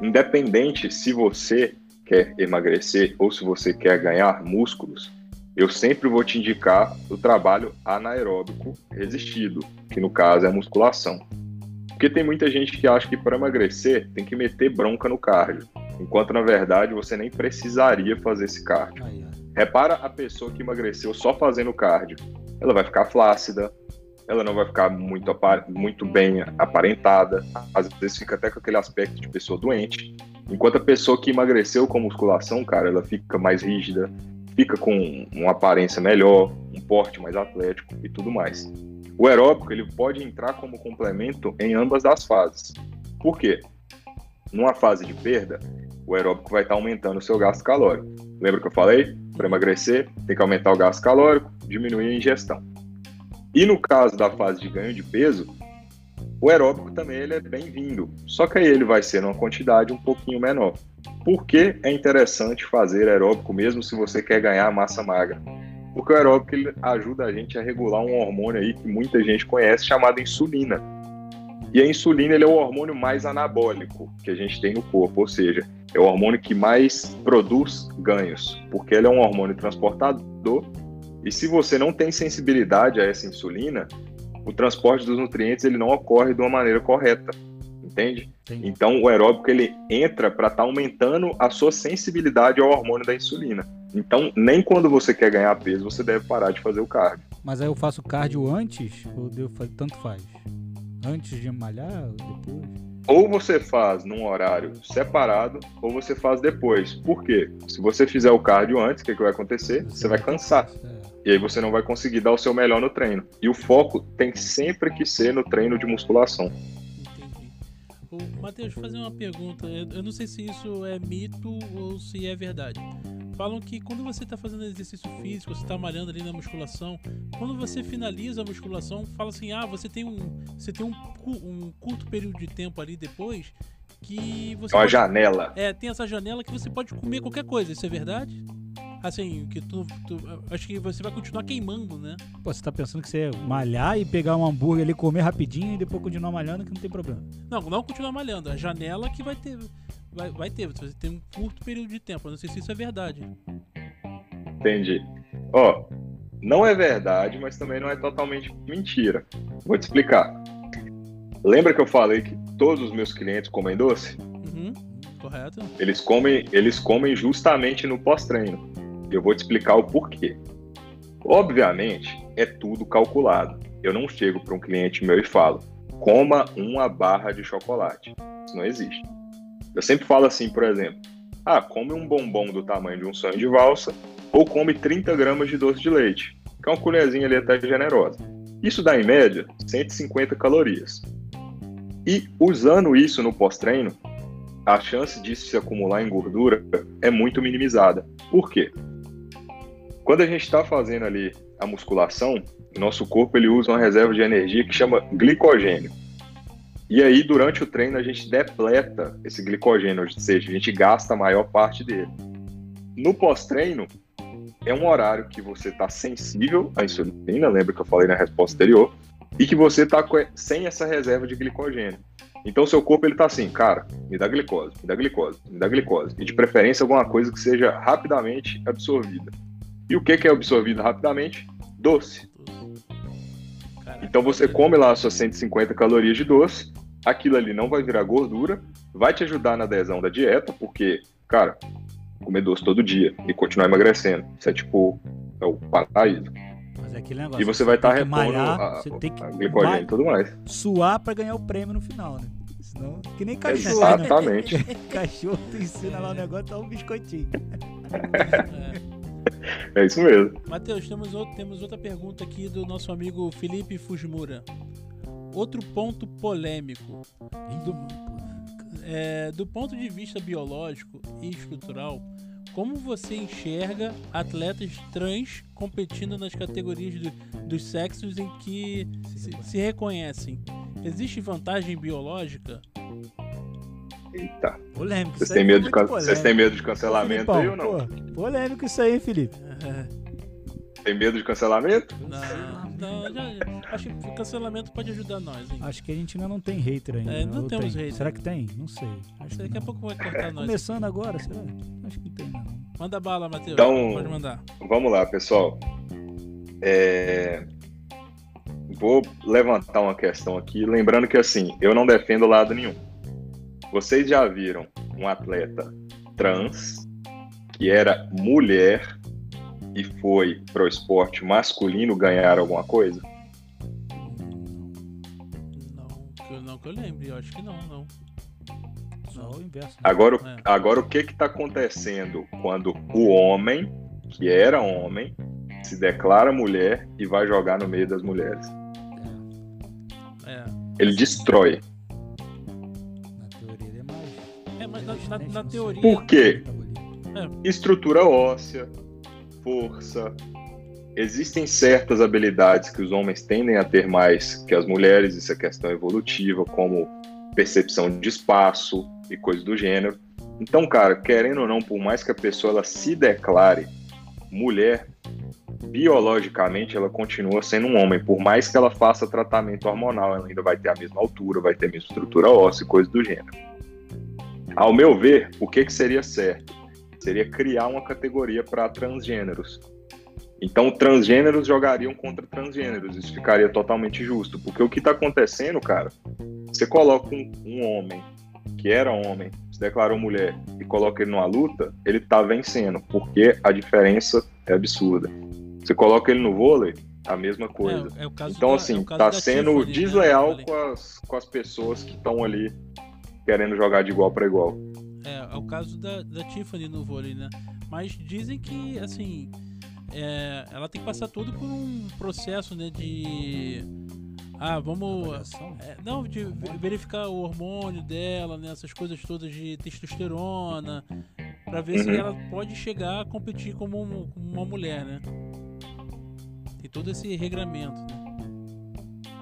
Independente se você quer emagrecer ou se você quer ganhar músculos, eu sempre vou te indicar o trabalho anaeróbico resistido, que no caso é a musculação. Porque tem muita gente que acha que para emagrecer tem que meter bronca no cardio, enquanto na verdade você nem precisaria fazer esse cardio. Repara a pessoa que emagreceu só fazendo cardio. Ela vai ficar flácida, ela não vai ficar muito, muito bem aparentada, às vezes fica até com aquele aspecto de pessoa doente. Enquanto a pessoa que emagreceu com musculação, cara, ela fica mais rígida, fica com uma aparência melhor, um porte mais atlético e tudo mais. O aeróbico ele pode entrar como complemento em ambas as fases. Por quê? Numa fase de perda, o aeróbico vai estar aumentando o seu gasto calórico. Lembra que eu falei? Para emagrecer, tem que aumentar o gasto calórico, diminuir a ingestão. E no caso da fase de ganho de peso, o aeróbico também ele é bem-vindo, só que aí ele vai ser numa quantidade um pouquinho menor. Por que é interessante fazer aeróbico mesmo se você quer ganhar massa magra? Porque o aeróbico ele ajuda a gente a regular um hormônio aí que muita gente conhece chamado insulina. E a insulina ele é o hormônio mais anabólico que a gente tem no corpo, ou seja, é o hormônio que mais produz ganhos, porque ele é um hormônio transportador e se você não tem sensibilidade a essa insulina, o transporte dos nutrientes ele não ocorre de uma maneira correta, entende? Entendi. Então o aeróbico ele entra para estar aumentando a sua sensibilidade ao hormônio da insulina. Então nem quando você quer ganhar peso você deve parar de fazer o cardio. Mas aí eu faço cardio antes ou devo tanto faz? Antes de malhar ou depois? Ou você faz num horário separado ou você faz depois. Por quê? Se você fizer o cardio antes, o que, que vai acontecer? Você vai cansar. É. E aí você não vai conseguir dar o seu melhor no treino. E o foco tem sempre que ser no treino de musculação. Matheus, fazer uma pergunta. Eu não sei se isso é mito ou se é verdade. Falam que quando você está fazendo exercício físico, você está malhando ali na musculação, quando você finaliza a musculação, fala assim: ah, você tem um, você tem um, um curto período de tempo ali depois que você É uma pode- janela. é, tem essa janela que você pode comer qualquer coisa. Isso é verdade? Assim, que tu, tu- acho que você vai continuar queimando, né? Pô, você tá pensando que você é malhar e pegar um hambúrguer ali, comer rapidinho e depois continuar malhando que não tem problema. Não, não continuar malhando. A janela que vai ter. Vai, vai ter, você tem um curto período de tempo. Eu não sei se isso é verdade. Entendi. Ó, não é verdade, mas também não é totalmente mentira. Vou te explicar. Lembra que eu falei que todos os meus clientes comem doce? Uhum, correto? Eles comem, eles comem justamente no pós-treino. Eu vou te explicar o porquê. Obviamente, é tudo calculado. Eu não chego para um cliente meu e falo: coma uma barra de chocolate. Isso não existe. Eu sempre falo assim, por exemplo: ah, come um bombom do tamanho de um sonho de valsa ou come 30 gramas de doce de leite, que é uma colherzinha ali até generosa. Isso dá, em média, 150 calorias. E usando isso no pós-treino, a chance disso se acumular em gordura é muito minimizada. Por quê? Quando a gente está fazendo ali a musculação, nosso corpo ele usa uma reserva de energia que chama glicogênio. E aí, durante o treino, a gente depleta esse glicogênio, ou seja, a gente gasta a maior parte dele. No pós-treino, é um horário que você está sensível à insulina, lembra que eu falei na resposta anterior, e que você está sem essa reserva de glicogênio. Então, seu corpo ele tá assim, cara, me dá glicose, me dá glicose, me dá glicose. E de preferência alguma coisa que seja rapidamente absorvida. E o que, que é absorvido rapidamente? Doce. Então você come lá as suas 150 calorias de doce, aquilo ali não vai virar gordura, vai te ajudar na adesão da dieta, porque, cara, comer doce todo dia e continuar emagrecendo, isso é tipo, é o paraíso. Mas é aquele negócio. E você vai estar que repondo malhar, a, você tem que a glicogênio e tudo mais. suar pra ganhar o prêmio no final, né? Senão, que nem cachorro, né? Exatamente. Cachorro, tu ensina lá o negócio, dá um biscoitinho. É. É isso mesmo. Matheus, temos, outro, temos outra pergunta aqui do nosso amigo Felipe Fujimura. Outro ponto polêmico. Do, é, do ponto de vista biológico e estrutural, como você enxerga atletas trans competindo nas categorias do- dos sexos em que se, se reconhecem? Existe vantagem biológica? Eita. Polêmico. Vocês isso aí têm medo, de, vocês têm medo de cancelamento Filipão, aí ou não? pô, polêmico isso aí, Felipe? Tem medo de cancelamento? Não, já- acho que o cancelamento pode ajudar nós, hein? Acho que a gente ainda não tem hater ainda. É, né? não Ou temos tem? hater. Será que tem? Não sei. Acho que Daqui a pouco vai cortar nós. Começando agora, será? Acho que não tem não. Manda bala, Matheus. Então- Pode mandar. Vamos lá, pessoal. É, vou levantar uma questão aqui, lembrando que assim, eu não defendo lado nenhum. Vocês já viram um atleta trans que era mulher e foi pro esporte masculino ganhar alguma coisa? Não, não que eu lembre, eu acho que não, não. Só o inverso. Agora, É. agora o que que tá acontecendo quando o homem, que era homem, se declara mulher e vai jogar no meio das mulheres? É. Ele destrói. Na teoria ele é mais. É, mas na, na- resistente na teoria. Por quê? metabolismo. Estrutura óssea, força. Existem certas habilidades que os homens tendem a ter mais que as mulheres, isso é questão evolutiva, como percepção de espaço e coisas do gênero. Então, cara, querendo ou não, por mais que a pessoa ela se declare mulher, biologicamente ela continua sendo um homem, por mais que ela faça tratamento hormonal, ela ainda vai ter a mesma altura, vai ter a mesma estrutura óssea e coisas do gênero. Ao meu ver, o que, que seria certo? Seria criar uma categoria para transgêneros. Então, transgêneros jogariam contra transgêneros, isso ficaria totalmente justo, porque o que está acontecendo, cara, você coloca um, um homem que era homem, se declarou mulher e coloca ele numa luta, ele tá vencendo, porque a diferença é absurda. Você coloca ele no vôlei, a mesma coisa. É, é Então, da- assim, é o caso tá da sendo né, desleal eu com as, com as pessoas que estão ali querendo jogar de igual para igual. É, é o caso da, da Tiffany no vôlei, né? Mas dizem que, assim, é, ela tem que passar tudo por um processo, né, de... Ah, vamos... É, não, de ve- verificar o hormônio dela, né, essas coisas todas de testosterona, pra ver se Uhum. ela pode chegar a competir como, um- como uma mulher, né? Tem todo esse regramento, né?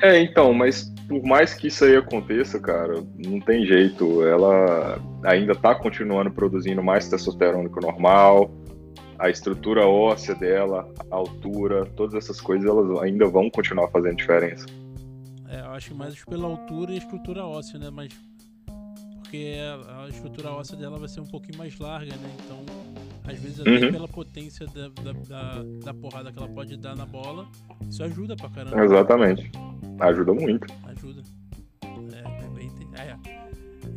É, então, mas por mais que isso aí aconteça, cara, não tem jeito. Ela ainda tá continuando produzindo mais testosterona que o normal. A estrutura óssea dela, a altura, todas essas coisas, elas ainda vão continuar fazendo diferença. É, eu acho mais pela altura e estrutura óssea, né? Mas. Porque a estrutura óssea dela vai ser um pouquinho mais larga, né? Então, às vezes, até Uhum. pela potência da, da, da, da porrada que ela pode dar na bola, isso ajuda pra caramba. Exatamente. Ajuda muito. Ajuda. É, é bem.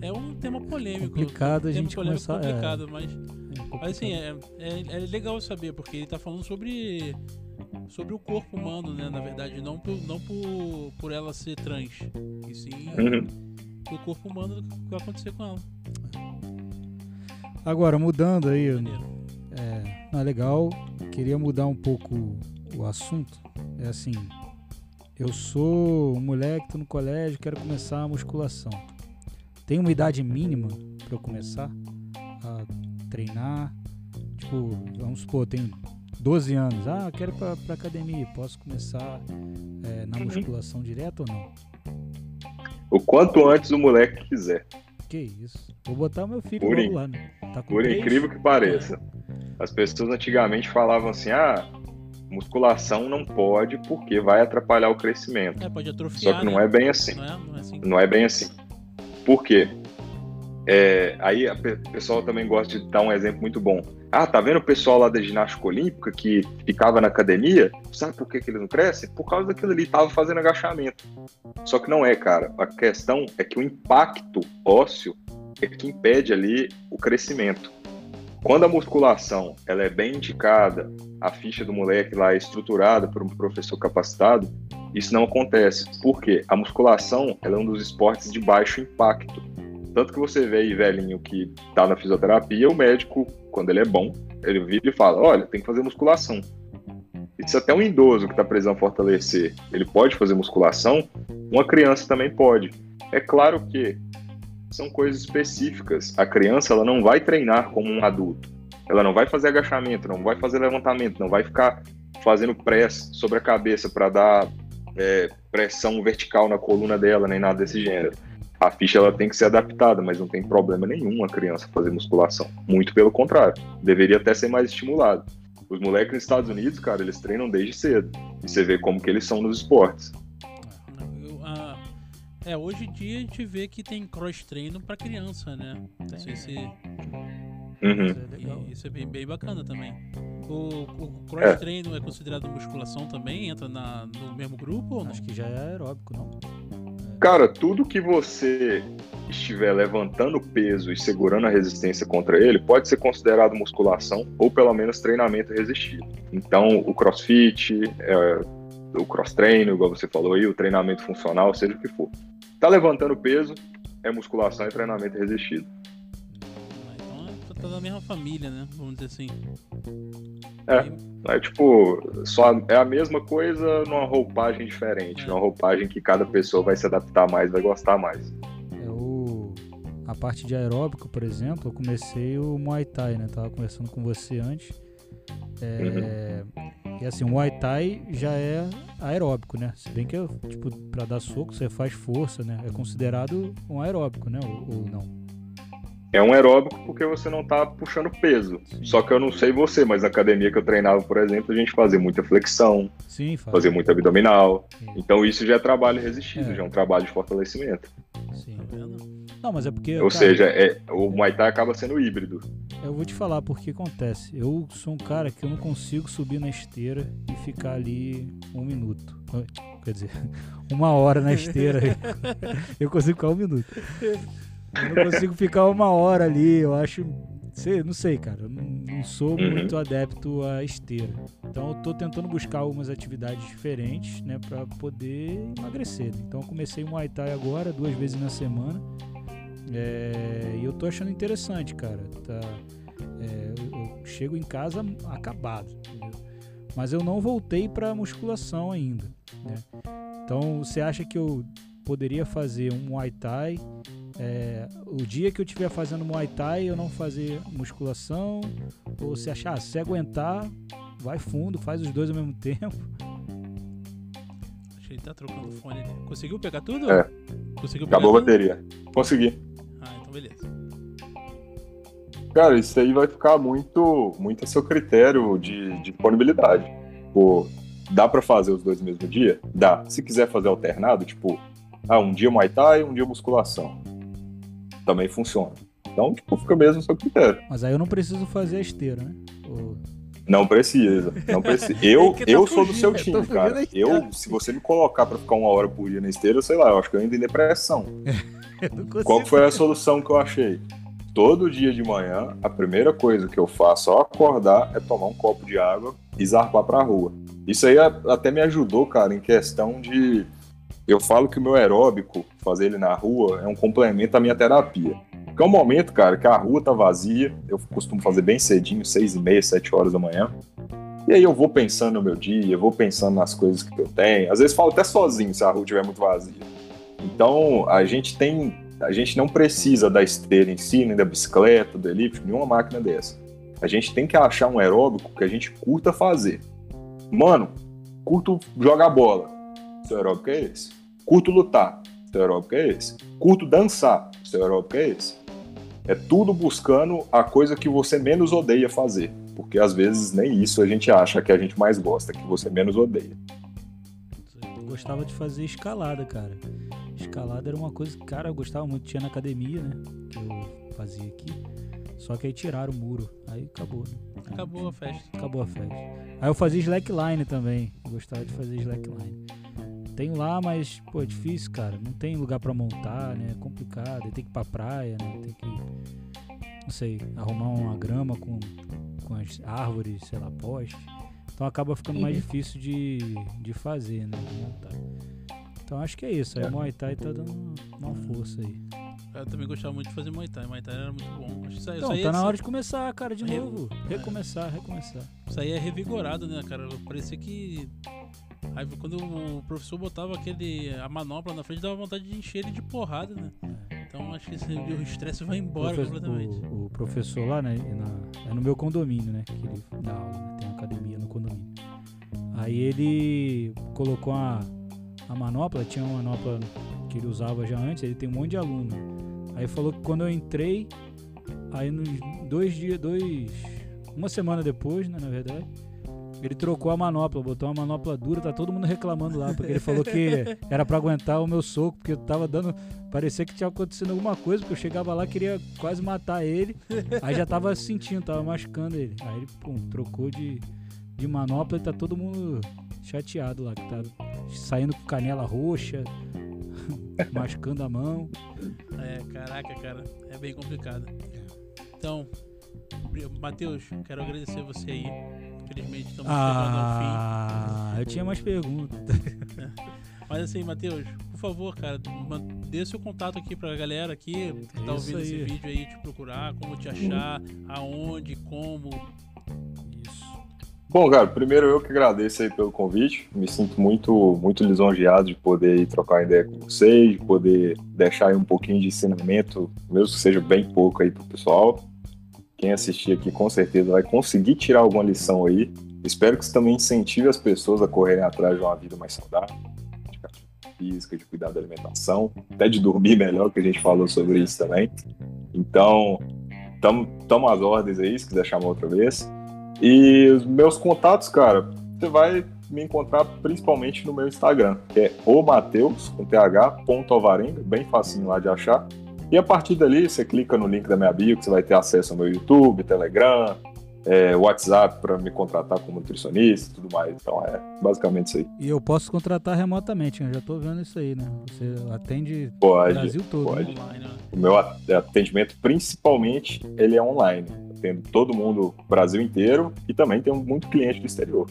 É, é um tema polêmico. complicado a um tema gente polêmico começar- é. complicado, mas. É Mas assim, é, é, é legal saber, porque ele tá falando sobre. Sobre o corpo humano, né? Na verdade, não por, não por, por ela ser trans. E sim Uhum. o corpo humano do que vai acontecer com ela. Agora, mudando aí, Maneiro. É, não é legal, queria mudar um pouco o assunto. É assim, eu sou um moleque, tô no colégio, quero começar a musculação. Tem uma idade mínima para eu começar a treinar? Tipo, vamos supor, tenho 12 anos. Ah, quero ir pra, pra academia. Posso começar é, na Uhum. musculação direto ou não? O quanto antes o moleque quiser. Que isso. Vou botar meu filho Por in- lá, né? Tá com Por três? incrível que pareça. As pessoas antigamente falavam assim: ah, musculação não pode porque vai atrapalhar o crescimento. É, pode atrofiar. Só que não né? é bem assim. Não é, não é assim. Não é bem assim. Por quê? É, aí o pessoal também gosta de dar um exemplo muito bom. Ah, tá vendo o pessoal lá da ginástica olímpica que ficava na academia? Sabe por que, que eles não crescem? Por causa daquilo ali, tava fazendo agachamento. Só que não é, cara. A questão é que o impacto ósseo é que impede ali o crescimento. Quando a musculação ela é bem indicada, a ficha do moleque lá é estruturada por um professor capacitado, isso não acontece. Por quê? A musculação ela é um dos esportes de baixo impacto. Tanto que você vê aí velhinho que tá na fisioterapia, o médico, quando ele é bom, ele vira e fala: olha, tem que fazer musculação. E se até um idoso que está precisando fortalecer, ele pode fazer musculação, uma criança também pode. É claro que são coisas específicas. A criança ela não vai treinar como um adulto. Ela não vai fazer agachamento, não vai fazer levantamento, não vai ficar fazendo press sobre a cabeça para dar é, pressão vertical na coluna dela, nem nada desse gênero. A ficha ela tem que ser adaptada, mas não tem problema nenhum a criança fazer musculação. Muito pelo contrário, deveria até ser mais estimulado. Os moleques nos Estados Unidos, cara, eles treinam desde cedo. E você vê como que eles são nos esportes. É, hoje em dia a gente vê que tem cross-treino pra criança, né? Não sei se. Uhum. Isso é Isso é bem, bem bacana também. O, O, o cross-treino é. é. considerado musculação também? Entra na, no mesmo grupo ou não? Acho que já é aeróbico, não? Cara, tudo que você estiver levantando peso e segurando a resistência contra ele pode ser considerado musculação ou pelo menos treinamento resistido. Então, o crossfit, é, o cross-treino, igual você falou aí, o treinamento funcional, seja o que for. Tá levantando peso, é musculação e treinamento resistido. Então, tá da mesma família, né? Vamos dizer assim. É, é tipo, só é a mesma coisa numa roupagem diferente, é. numa roupagem que cada pessoa vai se adaptar mais, vai gostar mais. É o a parte de aeróbico, por exemplo, eu comecei o Muay Thai, né? Tava conversando com você antes. É, uhum. E assim, o Muay Thai já é aeróbico, né? Se bem que, tipo, pra dar soco você faz força, né? É considerado um aeróbico, né? Ou, ou não? é um aeróbico porque você não está puxando peso. Sim. Só que eu não sei você, mas na academia que eu treinava, por exemplo, a gente fazia muita flexão, Sim, fazia muito abdominal. Sim. Então isso já é trabalho resistido, é. já é um trabalho de fortalecimento. Sim. Não, mas é porque. Ou cara, seja, é, o Muay Thai acaba sendo híbrido. Eu vou te falar porque acontece. Eu sou um cara que eu não consigo subir na esteira e ficar ali um minuto. Quer dizer, uma hora na esteira. eu consigo ficar um minuto. Eu não consigo ficar uma hora ali, eu acho. Sei, não sei, cara. Eu não, sou uhum. muito adepto à esteira. Então eu tô tentando buscar algumas atividades diferentes, né, para poder emagrecer. Então eu comecei o Muay Thai agora, duas vezes na semana. É, e eu tô achando interessante, cara. Tá, é, eu, eu chego em casa acabado, entendeu? Mas eu não voltei para musculação ainda. Né? Então você acha que eu poderia fazer um Muay Thai é, o dia que eu estiver fazendo Muay Thai, eu não fazer musculação, ou se achar, se aguentar, vai fundo, faz os dois ao mesmo tempo. Acho que ele tá trocando o fone ali. Conseguiu pegar tudo? É. Conseguiu pegar Acabou tudo? a bateria. Consegui. Beleza. Cara, isso aí vai ficar muito, muito a seu critério de, de disponibilidade. Pô, dá para fazer os dois no mesmo dia? Dá. Se quiser fazer alternado, tipo, ah, um dia Muay Thai, um dia musculação também funciona. Então, tipo, fica mesmo o seu critério. Mas aí eu não preciso fazer a esteira, né? Ou... Não precisa, não precisa. Eu, é eu tá sou do seu time, cara. Eu, se você me colocar para ficar uma hora por dia na esteira, sei lá, eu acho que eu ainda em depressão. Qual foi a solução que eu achei? Todo dia de manhã, a primeira coisa que eu faço ao acordar é tomar um copo de água e zarpar pra rua. Isso aí até me ajudou, cara, em questão de eu falo que o meu aeróbico, fazer ele na rua, é um complemento à minha terapia. Porque é um momento, cara, que a rua tá vazia, eu costumo fazer bem cedinho, seis e meia, sete horas da manhã. E aí eu vou pensando no meu dia, eu vou pensando nas coisas que eu tenho. Às vezes falo até sozinho se a rua estiver muito vazia. Então, a gente tem, a gente não precisa da esteira em si, nem da bicicleta, do elíptico, nenhuma máquina dessa. A gente tem que achar um aeróbico que a gente curta fazer. Mano, curto jogar bola seu aeróbico é esse. Curto lutar, seu aeróbico é esse. Curto dançar, seu aeróbico é esse. É tudo buscando a coisa que você menos odeia fazer. Porque às vezes nem isso a gente acha que a gente mais gosta, que você menos odeia. Eu gostava de fazer escalada, cara. Escalada era uma coisa que, cara, eu gostava muito. Tinha na academia, né? Que eu fazia aqui. Só que aí tiraram o muro. Aí acabou, né? Acabou a festa. Acabou a festa. Aí eu fazia slackline também. Eu gostava de fazer slackline. Tenho lá, mas, pô, é difícil, cara. Não tem lugar para montar, né? É complicado. Tem que ir pra praia, né? Tem que, não sei, arrumar uma grama com, com as árvores, sei lá, poste. Então acaba ficando mais difícil de, de fazer, né? De montar. Então acho que é isso. Aí o Muay Thai tá dando uma força aí. Eu também gostava muito de fazer Muay Thai. Muay Thai era muito bom. Acho que isso, então, isso tá na hora de começar, cara, de novo. Recomeçar, recomeçar. Isso aí é revigorado, né, cara? Parecia que Aí quando o professor botava aquele, a manopla na frente, dava vontade de encher ele de porrada, né? Então acho que esse, o estresse vai embora Profe completamente. O, o, professor lá, né? Na, é no meu condomínio, né? Que ele dá aula, né, tem uma academia no condomínio. Aí ele colocou a, a manopla, tinha uma manopla que ele usava já antes, ele tem um monte de aluno. Aí falou que quando eu entrei, aí nos dois dias, dois. Uma semana depois, né, na verdade, Ele trocou a manopla, botou uma manopla dura, tá todo mundo reclamando lá, porque ele falou que era pra aguentar o meu soco, porque eu tava dando. Parecia que tinha acontecido alguma coisa, porque eu chegava lá, queria quase matar ele. Aí já tava sentindo, tava machucando ele. Aí ele, pum, trocou de, de manopla e tá todo mundo chateado lá, que tá saindo com canela roxa, machucando a mão. É, caraca, cara, é bem complicado. Então, Matheus, quero agradecer você aí. Infelizmente estamos chegando ao fim. Ah, eu tinha mais perguntas. Mas assim, Matheus, por favor, cara, dê seu contato aqui pra galera aqui que tá Isso ouvindo esse aí. vídeo aí, te procurar, como te achar, aonde, como. Bom, cara, primeiro eu que agradeço aí pelo convite. Me sinto muito, muito lisonjeado de poder trocar ideia com vocês, de poder deixar aí um pouquinho de ensinamento, mesmo que seja bem pouco aí pro pessoal. Quem assistir aqui com certeza vai conseguir tirar alguma lição aí. Espero que isso também incentive as pessoas a correrem atrás de uma vida mais saudável, de física, de cuidar da alimentação, até de dormir melhor, que a gente falou sobre isso também. Então, tamo, tamo às ordens aí, se quiser chamar outra vez. E os meus contatos, cara, você vai me encontrar principalmente no meu Instagram, que é o Mateus, com th, ponto alvarenga, bem facinho lá de achar. E a partir dali, você clica no link da minha bio, que você vai ter acesso ao meu YouTube, Telegram, é, WhatsApp para me contratar como nutricionista e tudo mais. Então é basicamente isso aí. E eu posso contratar remotamente, eu já tô vendo isso aí, né? Você atende o Pode. Brasil todo. pode. né? Online, né? O meu atendimento, principalmente, ele é online. Atendo todo mundo, Brasil inteiro, e também tenho muito cliente do exterior.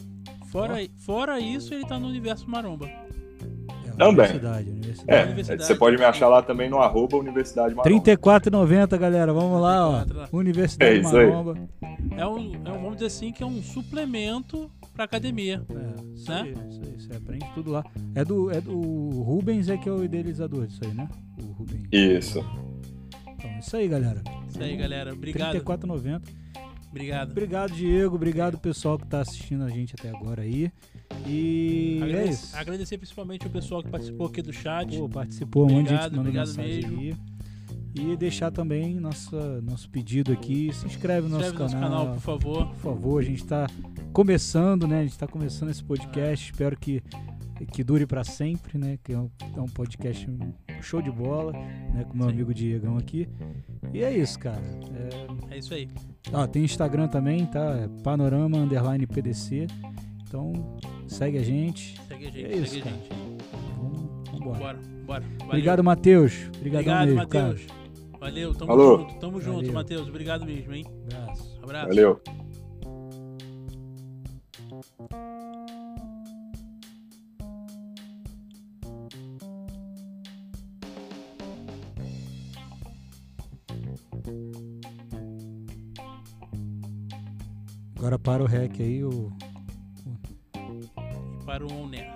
Fora, fora isso, ele tá no universo maromba. É, Também. Universidade, universidade. É, Universidade. você pode me achar lá também no arroba Universidade Maromba. 34,90, galera. Vamos lá, ó. 34, Universidade É isso aí. Maromba. É um, é um, vamos dizer assim, que é um suplemento pra academia. É, isso Né? aí, isso aí. Você aprende tudo lá. É do, é do o Rubens, é que é o idealizador disso aí, né? O Rubens. Isso. Então, é isso aí, galera. Isso aí, galera. Obrigado. 34,90. Obrigado. Obrigado, Diego. Obrigado, pessoal que tá assistindo a gente até agora aí. E é Agradecer, isso. agradecer principalmente o pessoal que participou aqui do chat. Pô, participou, um monte de gente Obrigado, obrigado mensagem mesmo. aí. E deixar também nossa, nosso pedido aqui. Se inscreve no nosso inscreve no canal. nosso canal, por favor. Por favor, a gente está começando, né? A gente está começando esse podcast. Espero que, que dure para sempre, né? Que é um, é um podcast show de bola, né? Com meu Sim. amigo Diegão aqui. E é isso, cara. É, É isso aí. ó, tem Instagram também, tá? É Panorama Underline PDC. Então, segue a gente. Segue a gente, É isso, segue cara. a gente. Vamos, vambora. Bora, bora. Valeu. Obrigado, Matheus. Obrigadão Obrigado, mesmo, cara. Matheus. Valeu, tamo Falou. junto, tamo junto, Valeu. Matheus. Obrigado mesmo, hein? Abraço. Abraço. Valeu. Agora para o rec aí, o E para o Oner.